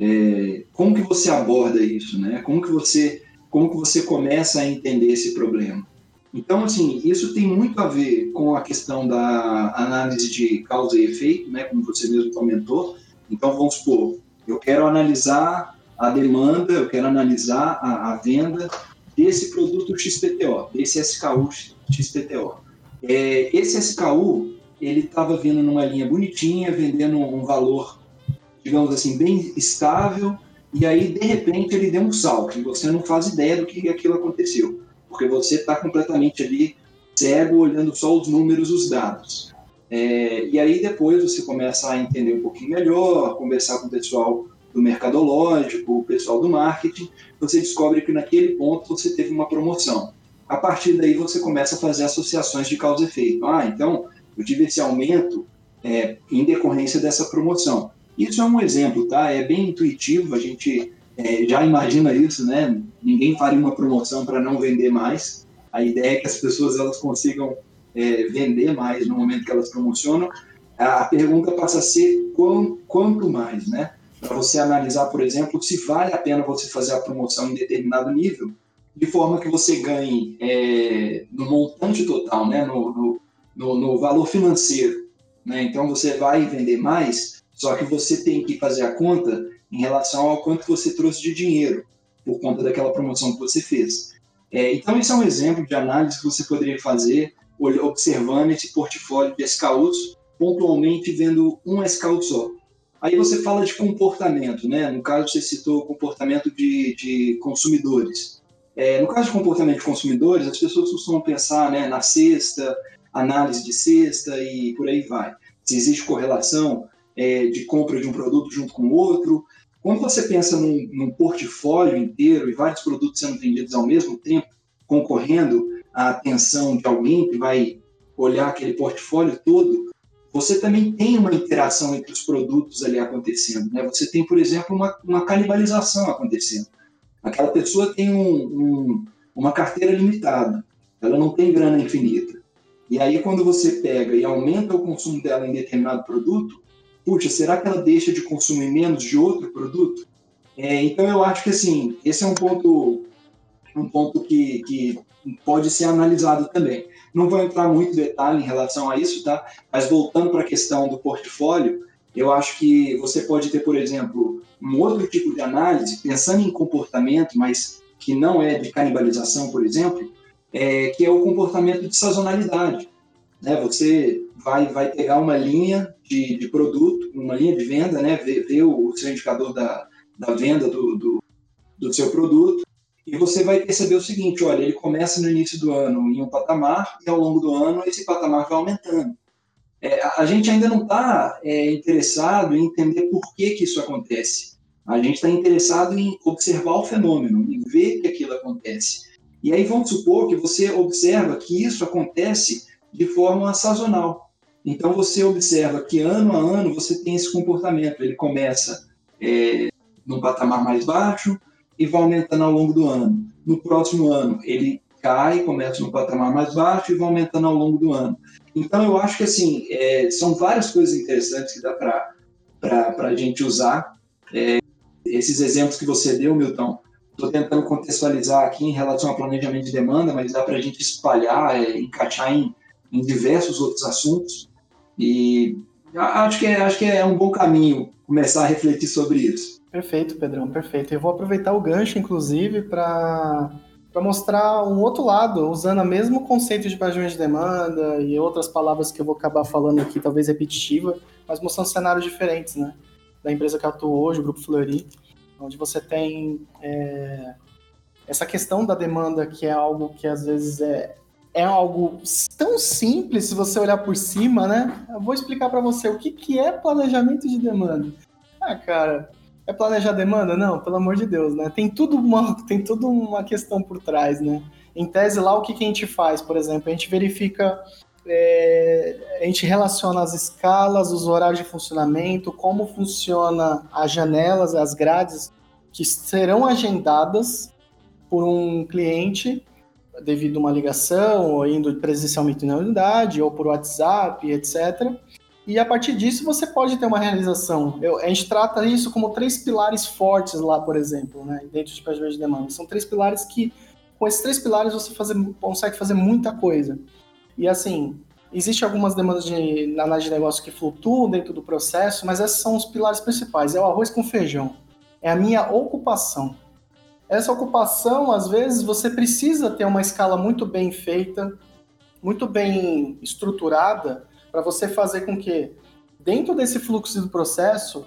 É, como que você aborda isso, né? Como que você como que você começa a entender esse problema. Então, assim, isso tem muito a ver com a questão da análise de causa e efeito, né, como você mesmo comentou. Então, vamos supor, eu quero analisar a demanda, eu quero analisar a, a venda desse produto XPTO, desse SKU XPTO. É, esse SKU, ele estava vindo numa linha bonitinha, vendendo um valor, digamos assim, bem estável, e aí, de repente, ele deu um salto e você não faz ideia do que aquilo aconteceu, porque você está completamente ali cego, olhando só os números, os dados. É, e aí, depois, você começa a entender um pouquinho melhor, conversar com o pessoal do mercadológico, o pessoal do marketing, você descobre que naquele ponto você teve uma promoção. A partir daí, você começa a fazer associações de causa e efeito. Ah, então, eu tive esse aumento é, em decorrência dessa promoção Isso é um exemplo, tá? É bem intuitivo, a gente é, já imagina isso, né? Ninguém faria uma promoção para não vender mais. A ideia é que as pessoas elas consigam é, vender mais no momento que elas promocionam. A pergunta passa a ser quanto mais, né? Para você analisar, por exemplo, se vale a pena você fazer a promoção em determinado nível, de forma que você ganhe é, no montante total, né? no, no, no, no valor financeiro. Né? Então você vai vender mais, só que você tem que fazer a conta em relação ao quanto você trouxe de dinheiro por conta daquela promoção que você fez. É, então, esse é um exemplo de análise que você poderia fazer observando esse portfólio de SKUs, pontualmente vendo um SKU só. Aí você fala de comportamento, né? No caso, você citou comportamento de, de consumidores. É, no caso de comportamento de consumidores, as pessoas costumam pensar né, na cesta, análise de cesta e por aí vai. Se existe correlação é, de compra de um produto junto com o outro. Quando você pensa num, num portfólio inteiro e vários produtos sendo vendidos ao mesmo tempo, concorrendo à atenção de alguém que vai olhar aquele portfólio todo, você também tem uma interação entre os produtos ali acontecendo. Né? Você tem, por exemplo, uma, uma canibalização acontecendo. Aquela pessoa tem um, um, uma carteira limitada, ela não tem grana infinita. E aí, quando você pega e aumenta o consumo dela em determinado produto, puxa, será que ela deixa de consumir menos de outro produto? É, então, eu acho que, assim, esse é um ponto, um ponto que, que pode ser analisado também. Não vou entrar muito detalhe em relação a isso, tá? Mas voltando para a questão do portfólio, eu acho que você pode ter, por exemplo, um outro tipo de análise, pensando em comportamento, mas que não é de canibalização, por exemplo, é, que é o comportamento de sazonalidade. Né? Você vai, vai pegar uma linha de, de produto, uma linha de venda, né? ver, ver o seu indicador da, da venda do, do, do seu produto, e você vai perceber o seguinte: olha, ele começa no início do ano em um patamar, e ao longo do ano esse patamar vai aumentando. É, a gente ainda não está é, interessado em entender por que, que isso acontece. A gente está interessado em observar o fenômeno, em ver que aquilo acontece. E aí vamos supor que você observa que isso acontece de forma sazonal. Então você observa que ano a ano você tem esse comportamento. Ele começa é, num patamar mais baixo e vai aumentando ao longo do ano. No próximo ano ele cai, começa no patamar mais baixo e vai aumentando ao longo do ano. Então eu acho que assim é, são várias coisas interessantes que dá para a gente usar. É, esses exemplos que você deu, Milton, Estou tentando contextualizar aqui em relação ao planejamento de demanda, mas dá para a gente espalhar, é, encaixar em, em diversos outros assuntos. E acho que, é, acho que é um bom caminho começar a refletir sobre isso. Perfeito, Pedrão, perfeito. Eu vou aproveitar o gancho, inclusive, para mostrar um outro lado, usando o mesmo conceito de planejamento de demanda e outras palavras que eu vou acabar falando aqui, talvez repetitiva, mas mostrando cenários diferentes, né? Da empresa que atuou hoje, o Grupo Fleury onde você tem é, essa questão da demanda, que é algo que às vezes é, é algo tão simples se você olhar por cima, né? Eu vou explicar para você o que, que é planejamento de demanda. Ah, cara, é planejar demanda? Não, pelo amor de Deus, né? Tem tudo uma, tem tudo uma questão por trás, né? Em tese, lá o que, que a gente faz, por exemplo? A gente verifica é, a gente relaciona as escalas, os horários de funcionamento, como funciona as janelas, as grades que serão agendadas por um cliente devido a uma ligação, ou indo presencialmente na unidade, ou por WhatsApp, etc. E a partir disso você pode ter uma realização. Eu, a gente trata isso como três pilares fortes lá, por exemplo, né, dentro de planejamento de demanda. São três pilares que, com esses três pilares, você fazer, consegue fazer muita coisa. E assim, existe algumas demandas de análise de negócio que flutuam dentro do processo, mas esses são os pilares principais. É o arroz com feijão. É a minha ocupação. Essa ocupação, às vezes, você precisa ter uma escala muito bem feita, muito bem estruturada, para você fazer com que, dentro desse fluxo do processo,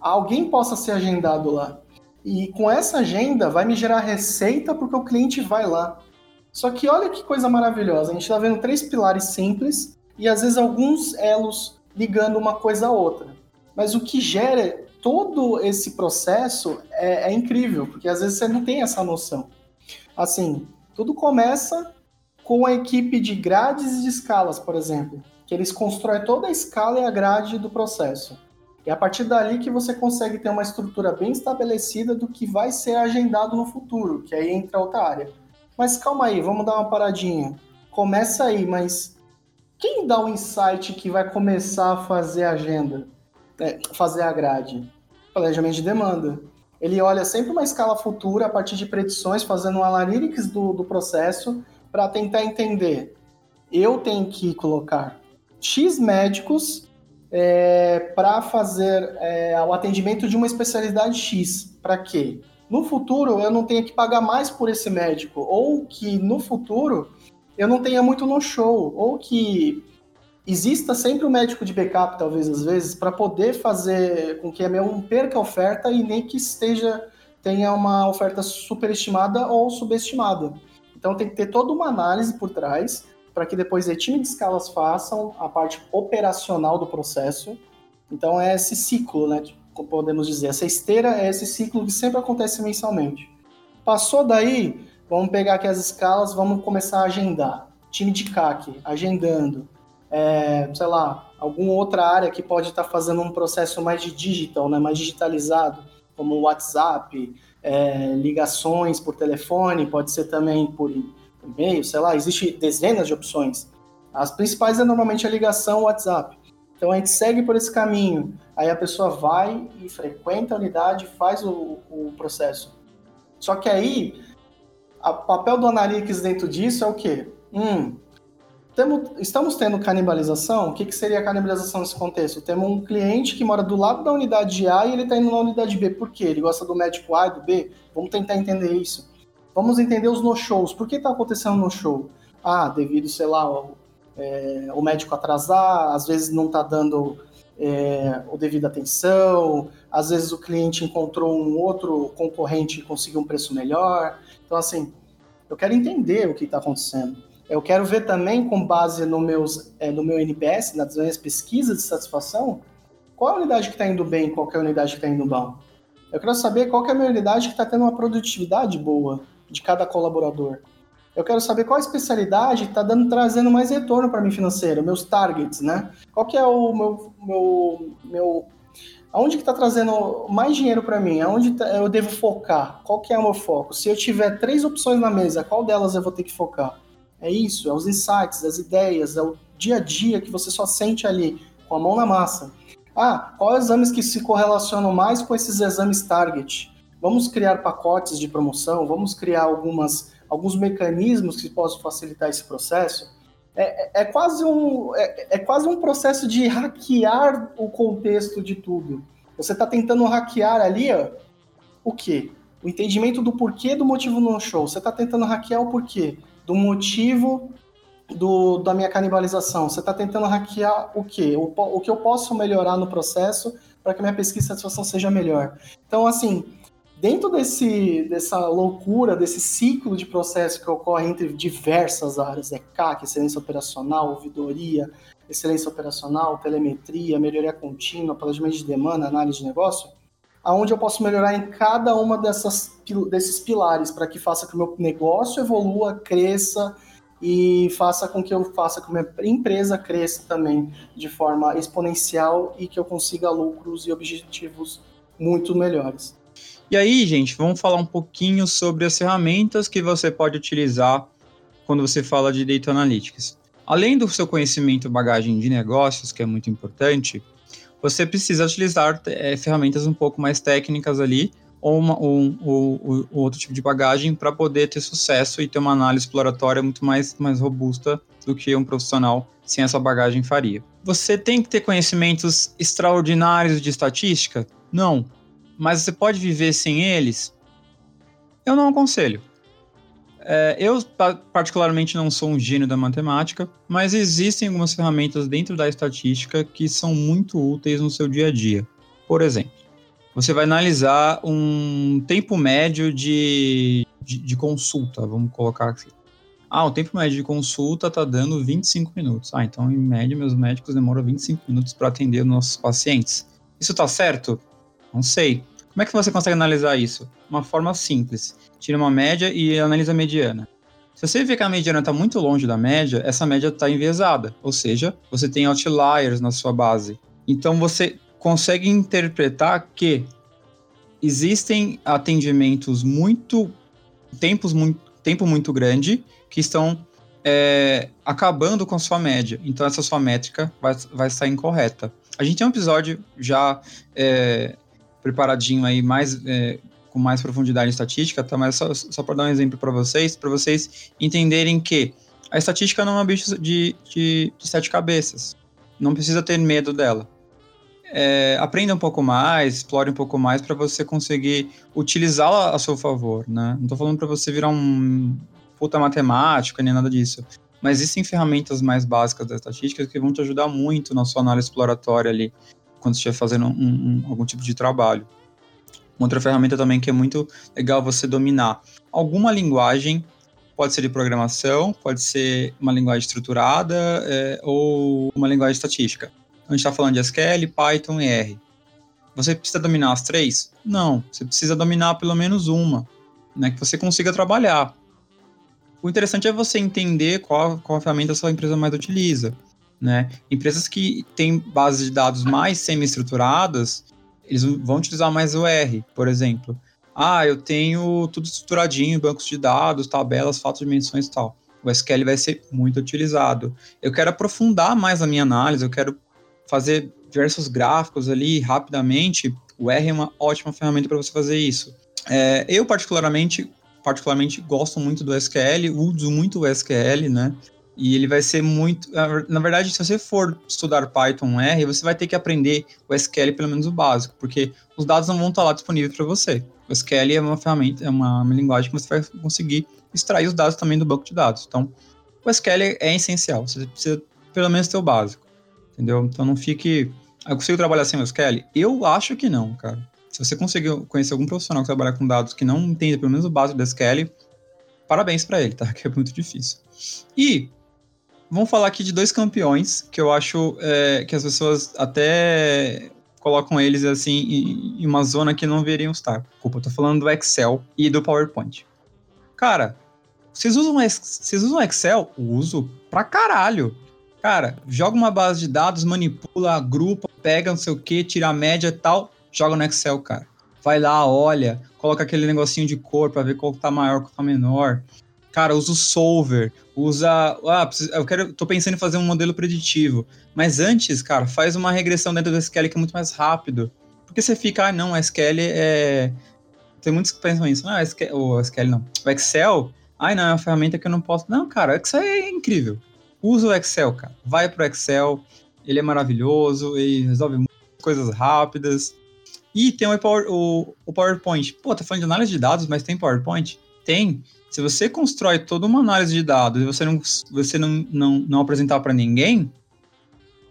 alguém possa ser agendado lá. E com essa agenda vai me gerar receita porque o cliente vai lá. Só que olha que coisa maravilhosa, a gente está vendo três pilares simples e às vezes alguns elos ligando uma coisa a outra. Mas o que gera todo esse processo é, é incrível, porque às vezes você não tem essa noção. Assim, tudo começa com a equipe de grades e de escalas, por exemplo, que eles constroem toda a escala e a grade do processo. E a partir dali que você consegue ter uma estrutura bem estabelecida do que vai ser agendado no futuro, que aí entra outra área. Mas calma aí, vamos dar uma paradinha. Começa aí, mas quem dá o insight que vai começar a fazer a agenda? É, fazer a grade? Planejamento de demanda. Ele olha sempre uma escala futura a partir de predições, fazendo um analytics do, do processo para tentar entender. Eu tenho que colocar X médicos é, para fazer é, o atendimento de uma especialidade X. Para quê? No futuro eu não tenha que pagar mais por esse médico, ou que no futuro eu não tenha muito no show, ou que exista sempre um médico de backup, talvez às vezes, para poder fazer com que a não perca a oferta e nem que esteja tenha uma oferta superestimada ou subestimada. Então tem que ter toda uma análise por trás para que depois o time de escalas façam a parte operacional do processo. Então é esse ciclo, né? Podemos dizer, essa esteira é esse ciclo que sempre acontece mensalmente. Passou daí, vamos pegar aqui as escalas, vamos começar a agendar. Time de CAC, agendando. É, sei lá, alguma outra área que pode estar tá fazendo um processo mais de digital, né, mais digitalizado, como WhatsApp, é, ligações por telefone, pode ser também por e-mail, sei lá, existe dezenas de opções. As principais é normalmente a ligação WhatsApp. Então a gente segue por esse caminho. Aí a pessoa vai e frequenta a unidade, faz o, o processo. Só que aí, o papel do Analytics dentro disso é o quê? Hum, temos, estamos tendo canibalização? O que, que seria canibalização nesse contexto? Temos um cliente que mora do lado da unidade A e ele está indo na unidade B. Por quê? Ele gosta do médico A e do B? Vamos tentar entender isso. Vamos entender os no-shows. Por que está acontecendo no-show? Ah, devido, sei lá, ao, é, o médico atrasar, às vezes não está dando é, o devido atenção, às vezes o cliente encontrou um outro concorrente e conseguiu um preço melhor. Então, assim, eu quero entender o que está acontecendo. Eu quero ver também, com base no, meus, é, no meu NPS, nas minhas pesquisas de satisfação, qual a unidade que está indo bem, qual é a unidade que está indo mal. Eu quero saber qual é a minha unidade que está tendo uma produtividade boa de cada colaborador. Eu quero saber qual especialidade está dando trazendo mais retorno para mim financeiro, meus targets, né? Qual que é o meu meu meu aonde que está trazendo mais dinheiro para mim? Aonde tá, eu devo focar? Qual que é o meu foco? Se eu tiver três opções na mesa, qual delas eu vou ter que focar? É isso, é os insights, as ideias, é o dia a dia que você só sente ali, com a mão na massa. Ah, quais exames que se correlacionam mais com esses exames target? Vamos criar pacotes de promoção, vamos criar algumas, alguns mecanismos que possam facilitar esse processo. É, é, é quase um, é, é, quase um processo de hackear o contexto de tudo. Você está tentando hackear ali ó, o quê? O entendimento do porquê do motivo no show. Você está tentando hackear o porquê do motivo do, da minha canibalização. Você está tentando hackear o quê? O, o que eu posso melhorar no processo para que minha pesquisa de satisfação seja melhor. Então, assim, dentro desse, dessa loucura, desse ciclo de processo que ocorre entre diversas áreas, é excelência operacional, ouvidoria, excelência operacional, telemetria, melhoria contínua, planejamento de demanda, análise de negócio, aonde eu posso melhorar em cada uma dessas, desses pilares para que faça que o meu negócio evolua, cresça e faça com que eu faça com que a minha empresa cresça também de forma exponencial e que eu consiga lucros e objetivos muito melhores. E aí, gente, vamos falar um pouquinho sobre as ferramentas que você pode utilizar quando você fala de Data Analytics. Além do seu conhecimento bagagem de negócios, que é muito importante, você precisa utilizar é, ferramentas um pouco mais técnicas ali, ou, uma, ou, ou, ou outro tipo de bagagem para poder ter sucesso e ter uma análise exploratória muito mais, mais robusta do que um profissional sem essa bagagem faria. Você tem que ter conhecimentos extraordinários de estatística? Não. Mas você pode viver sem eles? Eu não aconselho. É, eu, particularmente, não sou um gênio da matemática, mas existem algumas ferramentas dentro da estatística que são muito úteis no seu dia a dia. Por exemplo, você vai analisar um tempo médio de, de, de consulta, vamos colocar aqui. Ah, o tempo médio de consulta está dando 25 minutos. Ah, então, em média, meus médicos demoram 25 minutos para atender os nossos pacientes. Isso está certo? Não sei. Como é que você consegue analisar isso? Uma forma simples. Tira uma média e analisa a mediana. Se você vê que a mediana está muito longe da média, essa média está enviesada, ou seja, você tem outliers na sua base. Então você consegue interpretar que existem atendimentos muito tempos muito tempo muito grande que estão é, acabando com sua média. Então essa sua métrica vai, vai estar incorreta. A gente tem um episódio já é, preparadinho aí mais é, com mais profundidade em estatística, tá? Mas só, só para dar um exemplo para vocês, para vocês entenderem que a estatística não é um bicho de, de, de sete cabeças. Não precisa ter medo dela. É, aprenda um pouco mais, explore um pouco mais para você conseguir utilizá-la a seu favor, né? Não tô falando para você virar um puta matemático nem nada disso. Mas existem ferramentas mais básicas da estatística que vão te ajudar muito na sua análise exploratória ali, quando estiver fazendo um, um, algum tipo de trabalho. Uma outra ferramenta também que é muito legal você dominar alguma linguagem, pode ser de programação, pode ser uma linguagem estruturada é, ou uma linguagem estatística. Então, a gente está falando de SQL, Python e R. Você precisa dominar as três? Não, você precisa dominar pelo menos uma, né, que você consiga trabalhar. O interessante é você entender qual, qual ferramenta a sua empresa mais utiliza. Né? Empresas que têm bases de dados mais semi-estruturadas, eles vão utilizar mais o R, por exemplo. Ah, eu tenho tudo estruturadinho, bancos de dados, tabelas, fatos, dimensões e tal. O SQL vai ser muito utilizado. Eu quero aprofundar mais a minha análise, eu quero fazer diversos gráficos ali rapidamente. O R é uma ótima ferramenta para você fazer isso. É, eu, particularmente, particularmente gosto muito do SQL, uso muito o SQL, né? E ele vai ser muito. Na verdade, se você for estudar Python R, você vai ter que aprender o SQL, pelo menos o básico, porque os dados não vão estar lá disponíveis para você. O SQL é uma ferramenta, é uma, uma, linguagem que você vai conseguir extrair os dados também do banco de dados. Então, o SQL é essencial. Você precisa, pelo menos, ter o básico. Entendeu? Então, não fique. Ah, eu consigo trabalhar sem o SQL? Eu acho que não, cara. Se você conseguiu conhecer algum profissional que trabalha com dados que não entende pelo menos o básico do SQL, parabéns para ele, tá? Que é muito difícil. E vamos falar aqui de dois campeões que eu acho é, que as pessoas até colocam eles assim em uma zona que não deveriam estar. Desculpa, eu tô falando do Excel e do PowerPoint. Cara, vocês usam, vocês usam Excel? Uso pra caralho. Cara, joga uma base de dados, manipula, agrupa, pega não sei o que, tira a média e tal joga no Excel, cara. Vai lá, olha, coloca aquele negocinho de cor para ver qual tá maior, qual tá menor. Cara, usa o solver, usa. Ah, eu quero. tô pensando em fazer um modelo preditivo. Mas antes, cara, faz uma regressão dentro do SQL que é muito mais rápido. Porque você fica, ah, não, SQL é. Tem muitos que pensam isso. Ah, SQL, o SQL não. O Excel, ai, não, é uma ferramenta que eu não posso. Não, cara, o Excel é incrível. Usa o Excel, cara. Vai pro Excel, ele é maravilhoso, ele resolve coisas rápidas. E tem o, Power, o, o PowerPoint. Pô, tá falando de análise de dados, mas tem PowerPoint? Tem. Se você constrói toda uma análise de dados e você não, você não, não, não apresentar para ninguém,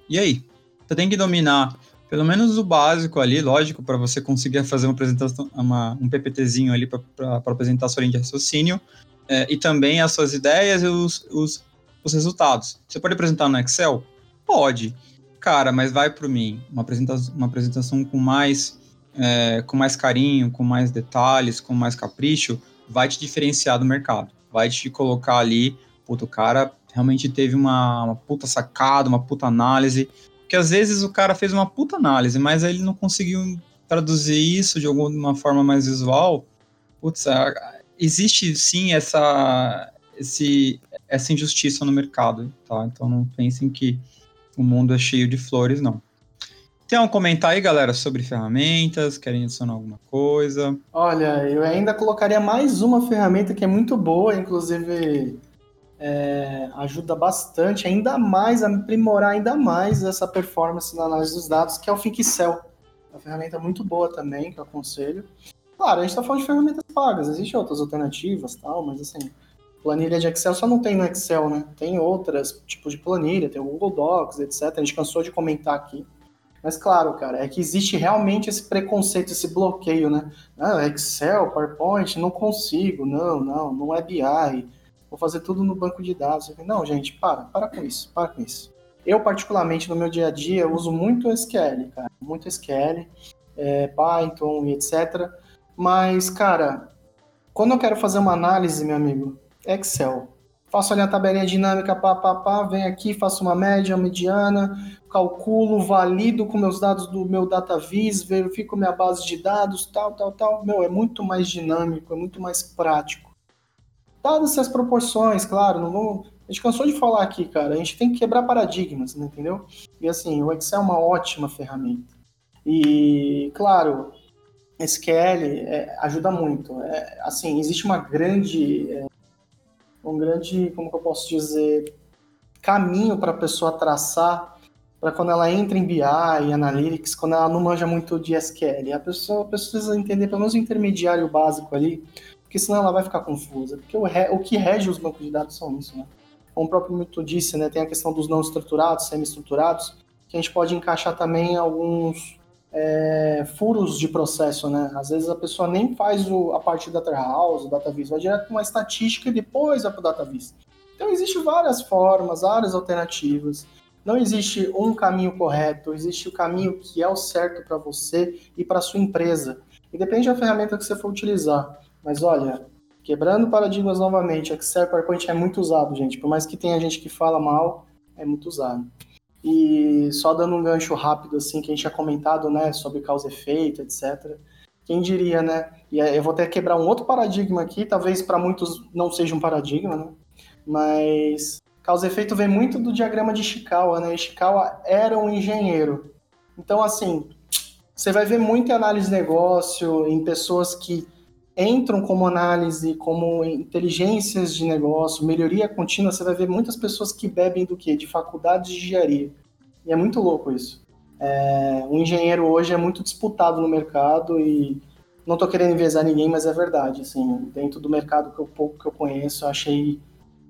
e aí? Você tem que dominar pelo menos o básico ali, lógico, para você conseguir fazer uma apresentação, uma, um PPTzinho ali para apresentar sua linha de raciocínio, é, e também as suas ideias e os, os, os resultados. Você pode apresentar no Excel? Pode. Cara, mas vai para mim, uma apresentação, uma apresentação com mais é, com mais carinho, com mais detalhes, com mais capricho, vai te diferenciar do mercado. Vai te colocar ali, puto, o cara realmente teve uma, uma puta sacada, uma puta análise. Porque às vezes o cara fez uma puta análise, mas ele não conseguiu traduzir isso de alguma forma mais visual. Putz, existe sim essa, esse, essa injustiça no mercado, tá? Então não pensem que o mundo é cheio de flores, não. Tem um comentário aí, galera, sobre ferramentas? Querem adicionar alguma coisa? Olha, eu ainda colocaria mais uma ferramenta que é muito boa, inclusive é, ajuda bastante, ainda mais, a aprimorar ainda mais essa performance na análise dos dados, que é o ThinkCell. É uma ferramenta muito boa também, que eu aconselho. Claro, a gente está falando de ferramentas pagas, existem outras alternativas tal, mas assim, planilha de Excel só não tem no Excel, né? Tem outras tipos de planilha, tem o Google Docs, etc. A gente cansou de comentar aqui. Mas claro, cara, é que existe realmente esse preconceito, esse bloqueio, né? Ah, Excel, PowerPoint, não consigo, não, não, não é BI, vou fazer tudo no banco de dados. Não, gente, para, para com isso, para com isso. Eu, particularmente, no meu dia a dia, uso muito SQL, cara, muito SQL, é, Python e etc. Mas, cara, quando eu quero fazer uma análise, meu amigo, Excel. Faço ali a tabelinha dinâmica, pá, pá, pá, venho aqui, faço uma média, uma mediana, calculo, valido com meus dados do meu DataVis, verifico minha base de dados, tal, tal, tal. Meu, é muito mais dinâmico, é muito mais prático. Dadas essas proporções, claro, não vamos... A gente cansou de falar aqui, cara, a gente tem que quebrar paradigmas, né, entendeu? E assim, o Excel é uma ótima ferramenta. E, claro, SQL é, ajuda muito. É, assim, existe uma grande, é, um grande, como que eu posso dizer, caminho para a pessoa traçar para quando ela entra em BI e Analytics, quando ela não manja muito de SQL. A pessoa precisa entender pelo menos o intermediário básico ali, porque senão ela vai ficar confusa. Porque o, re, o que rege os bancos de dados são isso, né? Como o próprio Milton disse, né, tem a questão dos não estruturados, semi-estruturados, que a gente pode encaixar também alguns é, furos de processo, né? Às vezes a pessoa nem faz o, a parte da Data House, o Data vai direto para uma estatística e depois vai para o Data. Então existem várias formas, várias alternativas. Não existe um caminho correto, existe o caminho que é o certo para você e para sua empresa. E depende da ferramenta que você for utilizar. Mas olha, quebrando paradigmas novamente, Excel PowerPoint é muito usado, gente. Por mais que tenha gente que fala mal, é muito usado. E só dando um gancho rápido, assim, que a gente tinha comentado, né, sobre causa e efeito, etc. Quem diria, né? E eu vou até quebrar um outro paradigma aqui, talvez para muitos não seja um paradigma, né? Mas causa e efeito vem muito do diagrama de Ishikawa, né? Ishikawa era um engenheiro. Então, assim, você vai ver muita análise de negócio em pessoas que entram como análise, como inteligências de negócio, melhoria contínua, você vai ver muitas pessoas que bebem do quê? De faculdade de engenharia. E é muito louco isso. É, um engenheiro hoje é muito disputado no mercado e não estou querendo envezar ninguém, mas é verdade. Assim, dentro do mercado que eu pouco que eu conheço, eu achei,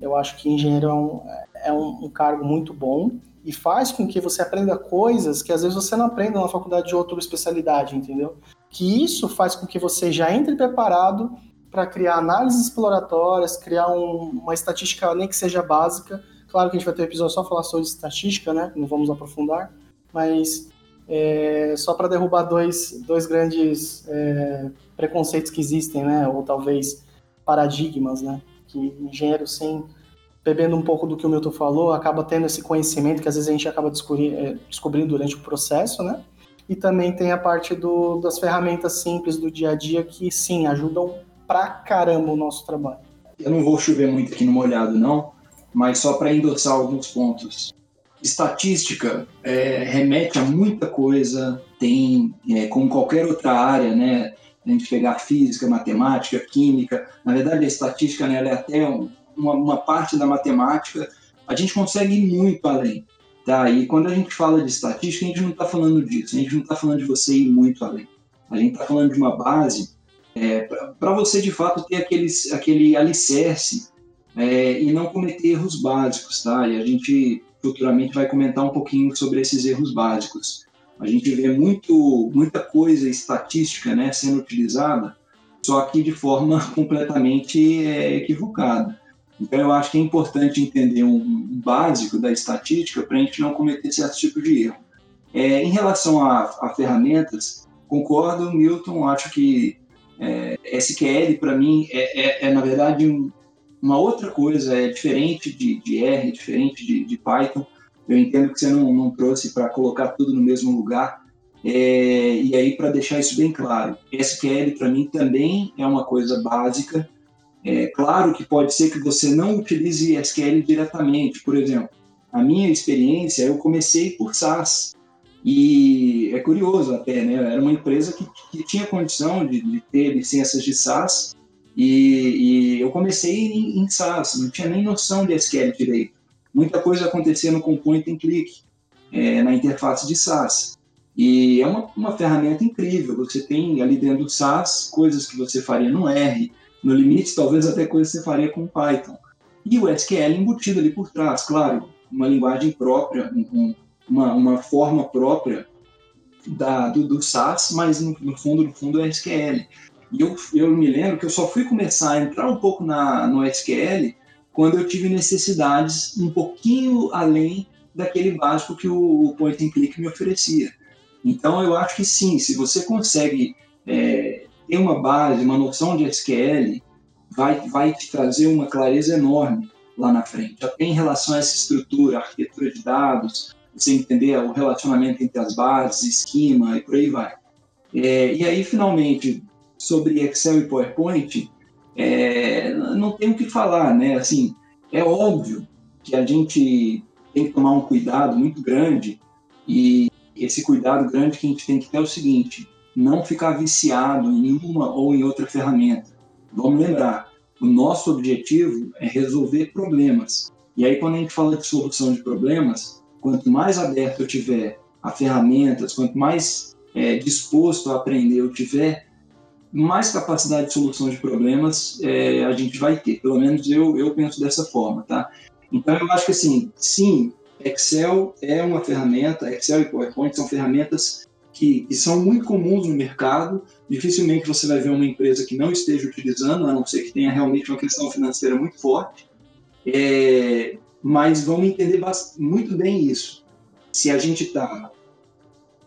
eu acho que engenheiro é um, é um, um cargo muito bom e faz com que você aprenda coisas que às vezes você não aprende na faculdade de outra especialidade, entendeu? que isso faz com que você já entre preparado para criar análises exploratórias, criar um, uma estatística nem que seja básica. Claro que a gente vai ter um episódio só falar sobre estatística, né? Não vamos aprofundar, mas é, só para derrubar dois, dois grandes é, preconceitos que existem, né? Ou talvez paradigmas, né? Que engenheiro sem bebendo um pouco do que o Milton falou, acaba tendo esse conhecimento que às vezes a gente acaba descobrindo, é, descobrindo durante o processo, né? E também tem a parte do, das ferramentas simples do dia a dia que, sim, ajudam pra caramba o nosso trabalho. Eu não vou chover muito aqui no molhado, não, mas só para endossar alguns pontos. Estatística é, remete a muita coisa, tem, é, como qualquer outra área, né? A gente pegar física, matemática, química. Na verdade, a estatística né, é até uma, uma parte da matemática. A gente consegue ir muito além. Tá? E quando a gente fala de estatística, a gente não está falando disso, a gente não está falando de você ir muito além. A gente está falando de uma base é, para você, de fato, ter aquele, aquele alicerce é, e não cometer erros básicos. Tá? E a gente futuramente vai comentar um pouquinho sobre esses erros básicos. A gente vê muito, muita coisa estatística né, sendo utilizada, só que de forma completamente é, equivocada. Então, eu acho que é importante entender um, básico da estatística para a gente não cometer certo tipo de erro. É, em relação a, a, ferramentas, concordo, Milton, acho que é, SQL, para mim, é, é, é, na verdade um, uma outra coisa, é diferente de, de R, diferente de, de, Python. Eu entendo que você não, não trouxe para colocar tudo no mesmo lugar. É, e aí, para deixar isso bem claro, SQL para mim também é uma coisa básica, é claro que pode ser que você não utilize SQL diretamente. Por exemplo, a minha experiência, eu comecei por SaaS. E é curioso até, né? Era uma empresa que, que tinha condição de, de, ter licenças de SaaS e, e eu comecei em, em, SaaS, não tinha nem noção de SQL direito. Muita coisa acontecendo com point and click é, na interface de SaaS. E é uma, uma ferramenta incrível. Você tem ali dentro do SaaS coisas que você faria no R, no limite, talvez até coisa que você faria com Python. E o SQL embutido ali por trás, claro, uma linguagem própria, um, uma, uma forma própria da, do, do SAS, mas no, no, fundo, no fundo é SQL. E eu, eu me lembro que eu só fui começar a entrar um pouco na, no SQL quando eu tive necessidades um pouquinho além daquele básico que o, o point and click me oferecia. Então eu acho que sim, se você consegue é, ter uma base, uma noção de SQL, vai, vai te trazer uma clareza enorme lá na frente, até em relação a essa estrutura, arquitetura de dados, você entender o relacionamento entre as bases, esquema e por aí vai. É, e aí, finalmente, sobre Excel e PowerPoint, é, não tem o que falar, né? Assim, é óbvio que a gente tem que tomar um cuidado muito grande e esse cuidado grande que a gente tem que ter é o seguinte: não ficar viciado em uma ou em outra ferramenta. Vamos lembrar, o nosso objetivo é resolver problemas. E aí, quando a gente fala de solução de problemas, quanto mais aberto eu tiver a ferramentas, quanto mais é, disposto a aprender eu tiver, mais capacidade de solução de problemas é, a gente vai ter. Pelo menos eu, eu penso dessa forma, tá? Então, eu acho que assim, sim, Excel é uma ferramenta, Excel e PowerPoint são ferramentas que, que, são muito comuns no mercado. Dificilmente você vai ver uma empresa que não esteja utilizando, a não ser que tenha realmente uma questão financeira muito forte. É, mas vamos entender muito bem isso. Se a gente está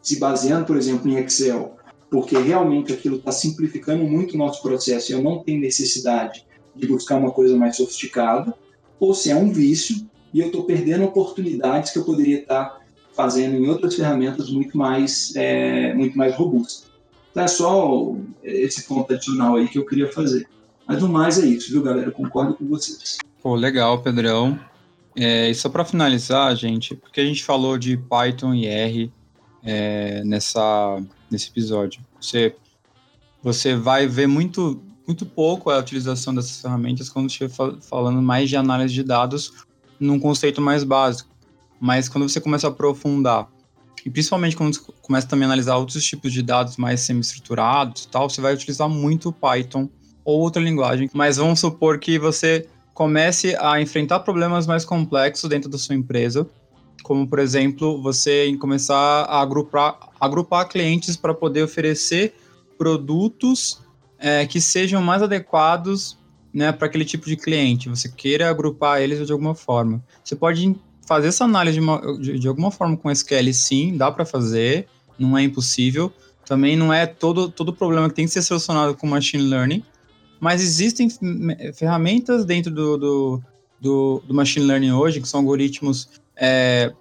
se baseando, por exemplo, em Excel, porque realmente aquilo está simplificando muito o nosso processo e eu não tenho necessidade de buscar uma coisa mais sofisticada, ou se é um vício e eu estou perdendo oportunidades que eu poderia estar tá fazendo em outras ferramentas muito mais, é, muito mais robustas. Então é só esse ponto adicional aí que eu queria fazer. Mas no mais é isso, viu, galera? Eu concordo com vocês. Pô, legal, Pedrão. É, e só para finalizar, gente, porque a gente falou de Python e R é, nessa, nesse episódio. Você, você vai ver muito muito pouco a utilização dessas ferramentas quando estiver falando mais de análise de dados num conceito mais básico. Mas quando você começa a aprofundar, e principalmente quando você começa também a analisar outros tipos de dados mais semi-estruturados tal, você vai utilizar muito Python ou outra linguagem. Mas vamos supor que você comece a enfrentar problemas mais complexos dentro da sua empresa, como por exemplo, você começar a agrupar, agrupar clientes para poder oferecer produtos é, que sejam mais adequados né, para aquele tipo de cliente. Você queira agrupar eles de alguma forma. Você pode fazer essa análise de, uma, de, de alguma forma com SQL, sim, dá para fazer, não é impossível. Também não é todo, todo problema que tem que ser solucionado com machine learning, mas existem ferramentas dentro do, do, do, do machine learning hoje, que são algoritmos é,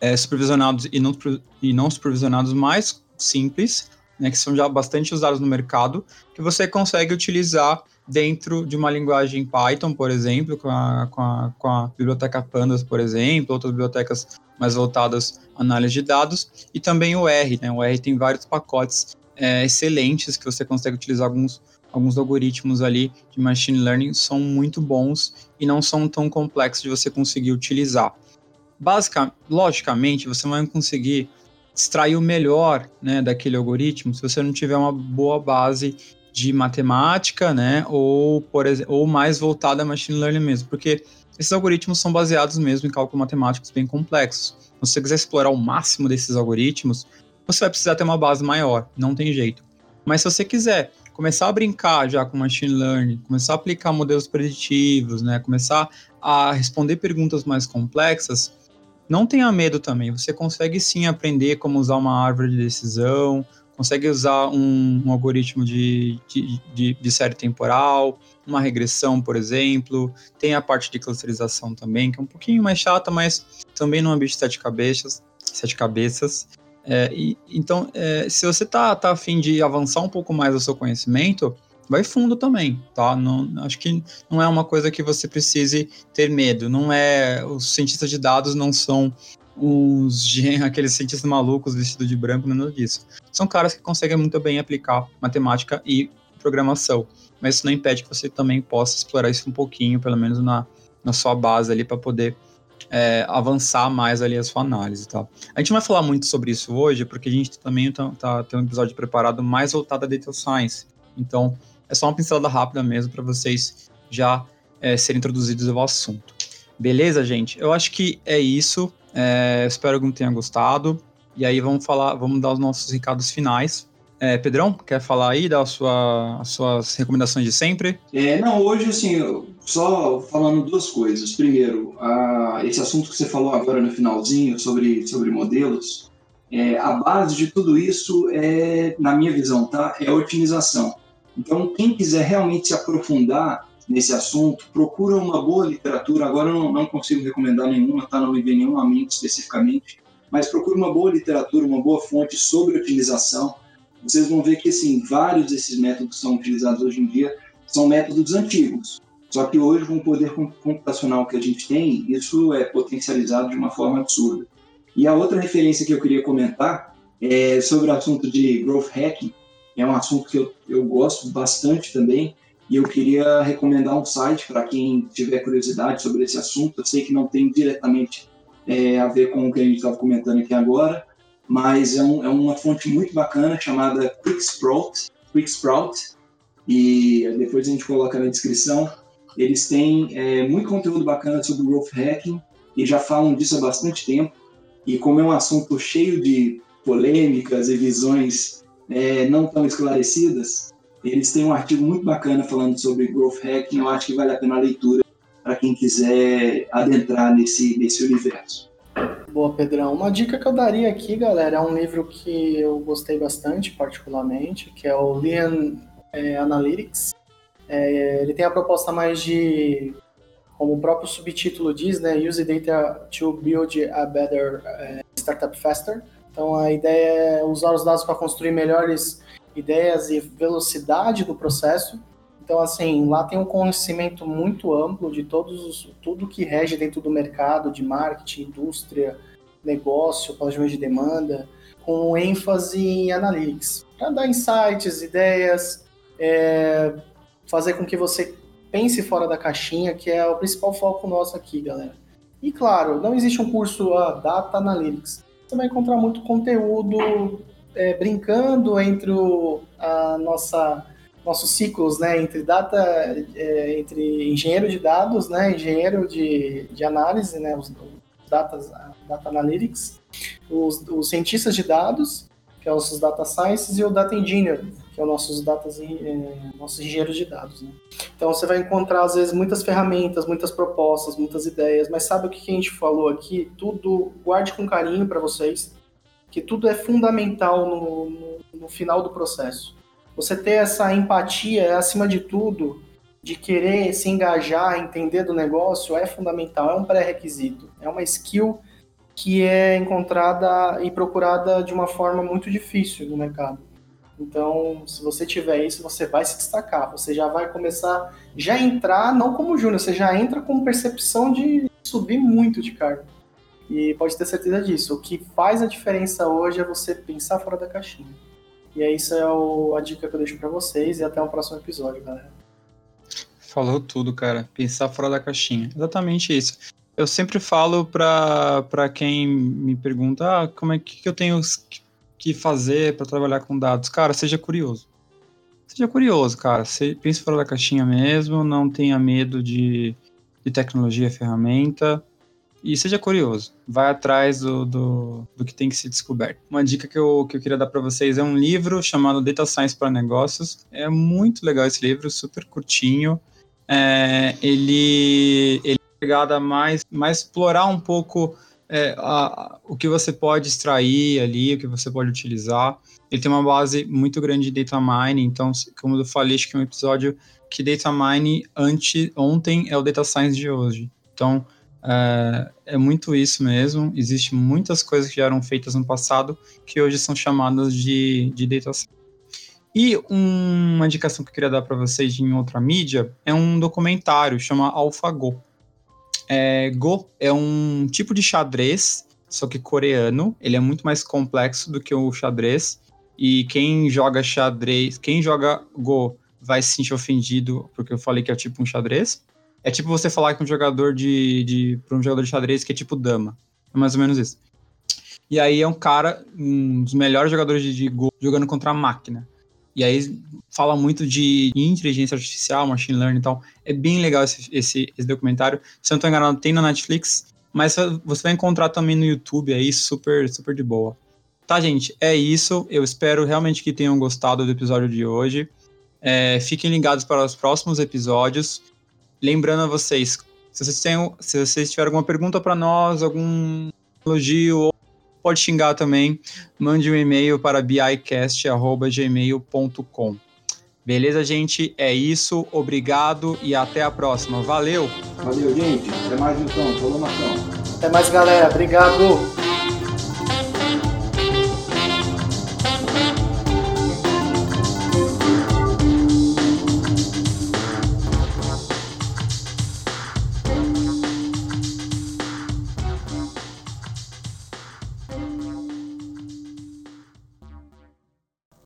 é, supervisionados e não, e não supervisionados mais simples, né, que são já bastante usados no mercado, que você consegue utilizar dentro de uma linguagem Python, por exemplo, com a, com a, com a biblioteca Pandas, por exemplo, outras bibliotecas mais voltadas à análise de dados, e também o R. Né? O R tem vários pacotes é, excelentes que você consegue utilizar alguns, alguns algoritmos ali de machine learning, são muito bons e não são tão complexos de você conseguir utilizar. Basicamente, logicamente, você vai conseguir extrair o melhor né, daquele algoritmo se você não tiver uma boa base de matemática, né, ou, por, ou mais voltada a machine learning mesmo, porque esses algoritmos são baseados mesmo em cálculos matemáticos bem complexos. Se você quiser explorar o máximo desses algoritmos, você vai precisar ter uma base maior, não tem jeito. Mas se você quiser começar a brincar já com machine learning, começar a aplicar modelos preditivos, né, começar a responder perguntas mais complexas, não tenha medo também, você consegue sim aprender como usar uma árvore de decisão, consegue usar um, um algoritmo de, de, de, de, série temporal, uma regressão, por exemplo. Tem a parte de clusterização também, que é um pouquinho mais chata, mas também não é bicho de sete cabeças. Sete cabeças. É, e, então, é, se você tá, tá afim de avançar um pouco mais o seu conhecimento, vai fundo também, tá? Não, acho que não é uma coisa que você precise ter medo. Não é, os cientistas de dados não são os aqueles cientistas malucos vestidos de branco, nada disso. São caras que conseguem muito bem aplicar matemática e programação, mas isso não impede que você também possa explorar isso um pouquinho, pelo menos na, na sua base ali, para poder é, avançar mais ali a sua análise, tá? A gente não vai falar muito sobre isso hoje, porque a gente também tá, tá tem um episódio preparado mais voltado a Data Science. Então, é só uma pincelada rápida mesmo para vocês já é, serem introduzidos ao assunto. Beleza, gente? Eu acho que é isso. É, espero que não tenha gostado. E aí vamos falar, vamos dar os nossos recados finais. É, Pedrão, quer falar aí, dar sua, as suas recomendações de sempre? É, não, hoje, assim, só falando duas coisas. Primeiro, a, esse assunto que você falou agora no finalzinho sobre, sobre modelos, é, a base de tudo isso é, na minha visão, tá? É a otimização. Então, quem quiser realmente se aprofundar nesse assunto, procura uma boa literatura. Agora eu não, consigo recomendar nenhuma, tá? Não me vem nenhum amigo especificamente, mas procure uma boa literatura, uma boa fonte sobre otimização. Vocês vão ver que assim, vários desses métodos que são utilizados hoje em dia são métodos antigos. Só que hoje, com o poder computacional que a gente tem, isso é potencializado de uma forma absurda. E a outra referência que eu queria comentar é sobre o assunto de growth hacking, é um assunto que eu, eu gosto bastante também, e eu queria recomendar um site para quem tiver curiosidade sobre esse assunto. Eu sei que não tem diretamente é, a ver com o que a gente estava comentando aqui agora, mas é, um, é, uma fonte muito bacana chamada QuickSprout, QuickSprout, e depois a gente coloca na descrição. Eles têm é, muito conteúdo bacana sobre growth hacking e já falam disso há bastante tempo. E como é um assunto cheio de polêmicas e visões é, não tão esclarecidas, eles têm um artigo muito bacana falando sobre growth hacking. Eu acho que vale a pena a leitura para quem quiser adentrar nesse, nesse universo. Boa, Pedrão. Uma dica que eu daria aqui, galera, é um livro que eu gostei bastante, particularmente, que é o Lean é, Analytics. É, ele tem a proposta mais de, como o próprio subtítulo diz, né, Use Data to Build a Better é, Startup Faster. Então a ideia é usar os dados para construir melhores ideias e velocidade do processo. Então, assim, lá tem um conhecimento muito amplo de todos tudo que rege dentro do mercado, de marketing, indústria, negócio, planejamento de demanda, com ênfase em analytics, para dar insights, ideias, é, fazer com que você pense fora da caixinha, que é o principal foco nosso aqui, galera. E claro, não existe um curso ah, Data Analytics. Você vai encontrar muito conteúdo é, brincando entre o, a nossa nossos ciclos, né, entre data, é, entre engenheiro de dados, né, engenheiro de, de análise, né, os, data, data analytics, os, os cientistas de dados, que é os data sciences, e o data engineer, que é os nossos datas, é, nossos engenheiros de dados. Né. Então você vai encontrar às vezes muitas ferramentas, muitas propostas, muitas ideias, mas sabe o que a gente falou aqui? Tudo guarde com carinho para vocês que tudo é fundamental no, no, no final do processo. Você ter essa empatia, é, acima de tudo, de querer se engajar, entender do negócio, é fundamental, é um pré-requisito. É uma skill que é encontrada e procurada de uma forma muito difícil no mercado. Então, se você tiver isso, você vai se destacar. Você já vai começar, já entrar não como júnior, você já entra com percepção de subir muito de cargo. E pode ter certeza disso. O que faz a diferença hoje é você pensar fora da caixinha. E é isso é o, a dica que eu deixo para vocês e até o próximo episódio, galera. Falou tudo, cara. Pensar fora da caixinha. Exatamente isso. Eu sempre falo para quem me pergunta ah, como é que, que eu tenho que fazer para trabalhar com dados. Cara, seja curioso. Seja curioso, cara. pense fora da caixinha mesmo, não tenha medo de, de tecnologia, ferramenta e seja curioso, vai atrás do, do, do, que tem que ser descoberto. Uma dica que eu, que eu queria dar para vocês é um livro chamado Data Science para Negócios. É muito legal esse livro, super curtinho. É, ele, ele é ligado a mais, mais explorar um pouco é, a, o que você pode extrair ali, o que você pode utilizar. Ele tem uma base muito grande de data mining, então, como eu falei, acho que é um episódio que data mining ante, ontem é o data science de hoje. Então, é, é, muito isso mesmo. Existem muitas coisas que já eram feitas no passado que hoje são chamadas de, de data science. E uma indicação que eu queria dar para vocês em outra mídia é um documentário chama AlphaGo. É, Go é um tipo de xadrez, só que coreano. Ele é muito mais complexo do que o xadrez. E quem joga xadrez, quem joga Go vai se sentir ofendido porque eu falei que é tipo um xadrez. É tipo você falar que um jogador de, de para um jogador de xadrez que é tipo dama. É mais ou menos isso. E aí é um cara, um dos melhores jogadores de, de Go jogando contra a máquina. E aí fala muito de inteligência artificial, machine learning e tal. É bem legal esse, esse, esse documentário. Se eu não estou enganado, tem na Netflix, mas você vai encontrar também no YouTube aí, super, super de boa. Tá, gente? É isso. Eu espero realmente que tenham gostado do episódio de hoje. É, fiquem ligados para os próximos episódios. Lembrando a vocês, se vocês, têm, se vocês tiverem alguma pergunta para nós, algum elogio, pode xingar também, mande um e-mail para bicast.gmail.com. Beleza, gente? É isso. Obrigado e até a próxima. Valeu! Valeu, gente. Até mais então. Falou, Marcão. Até mais, galera. Obrigado.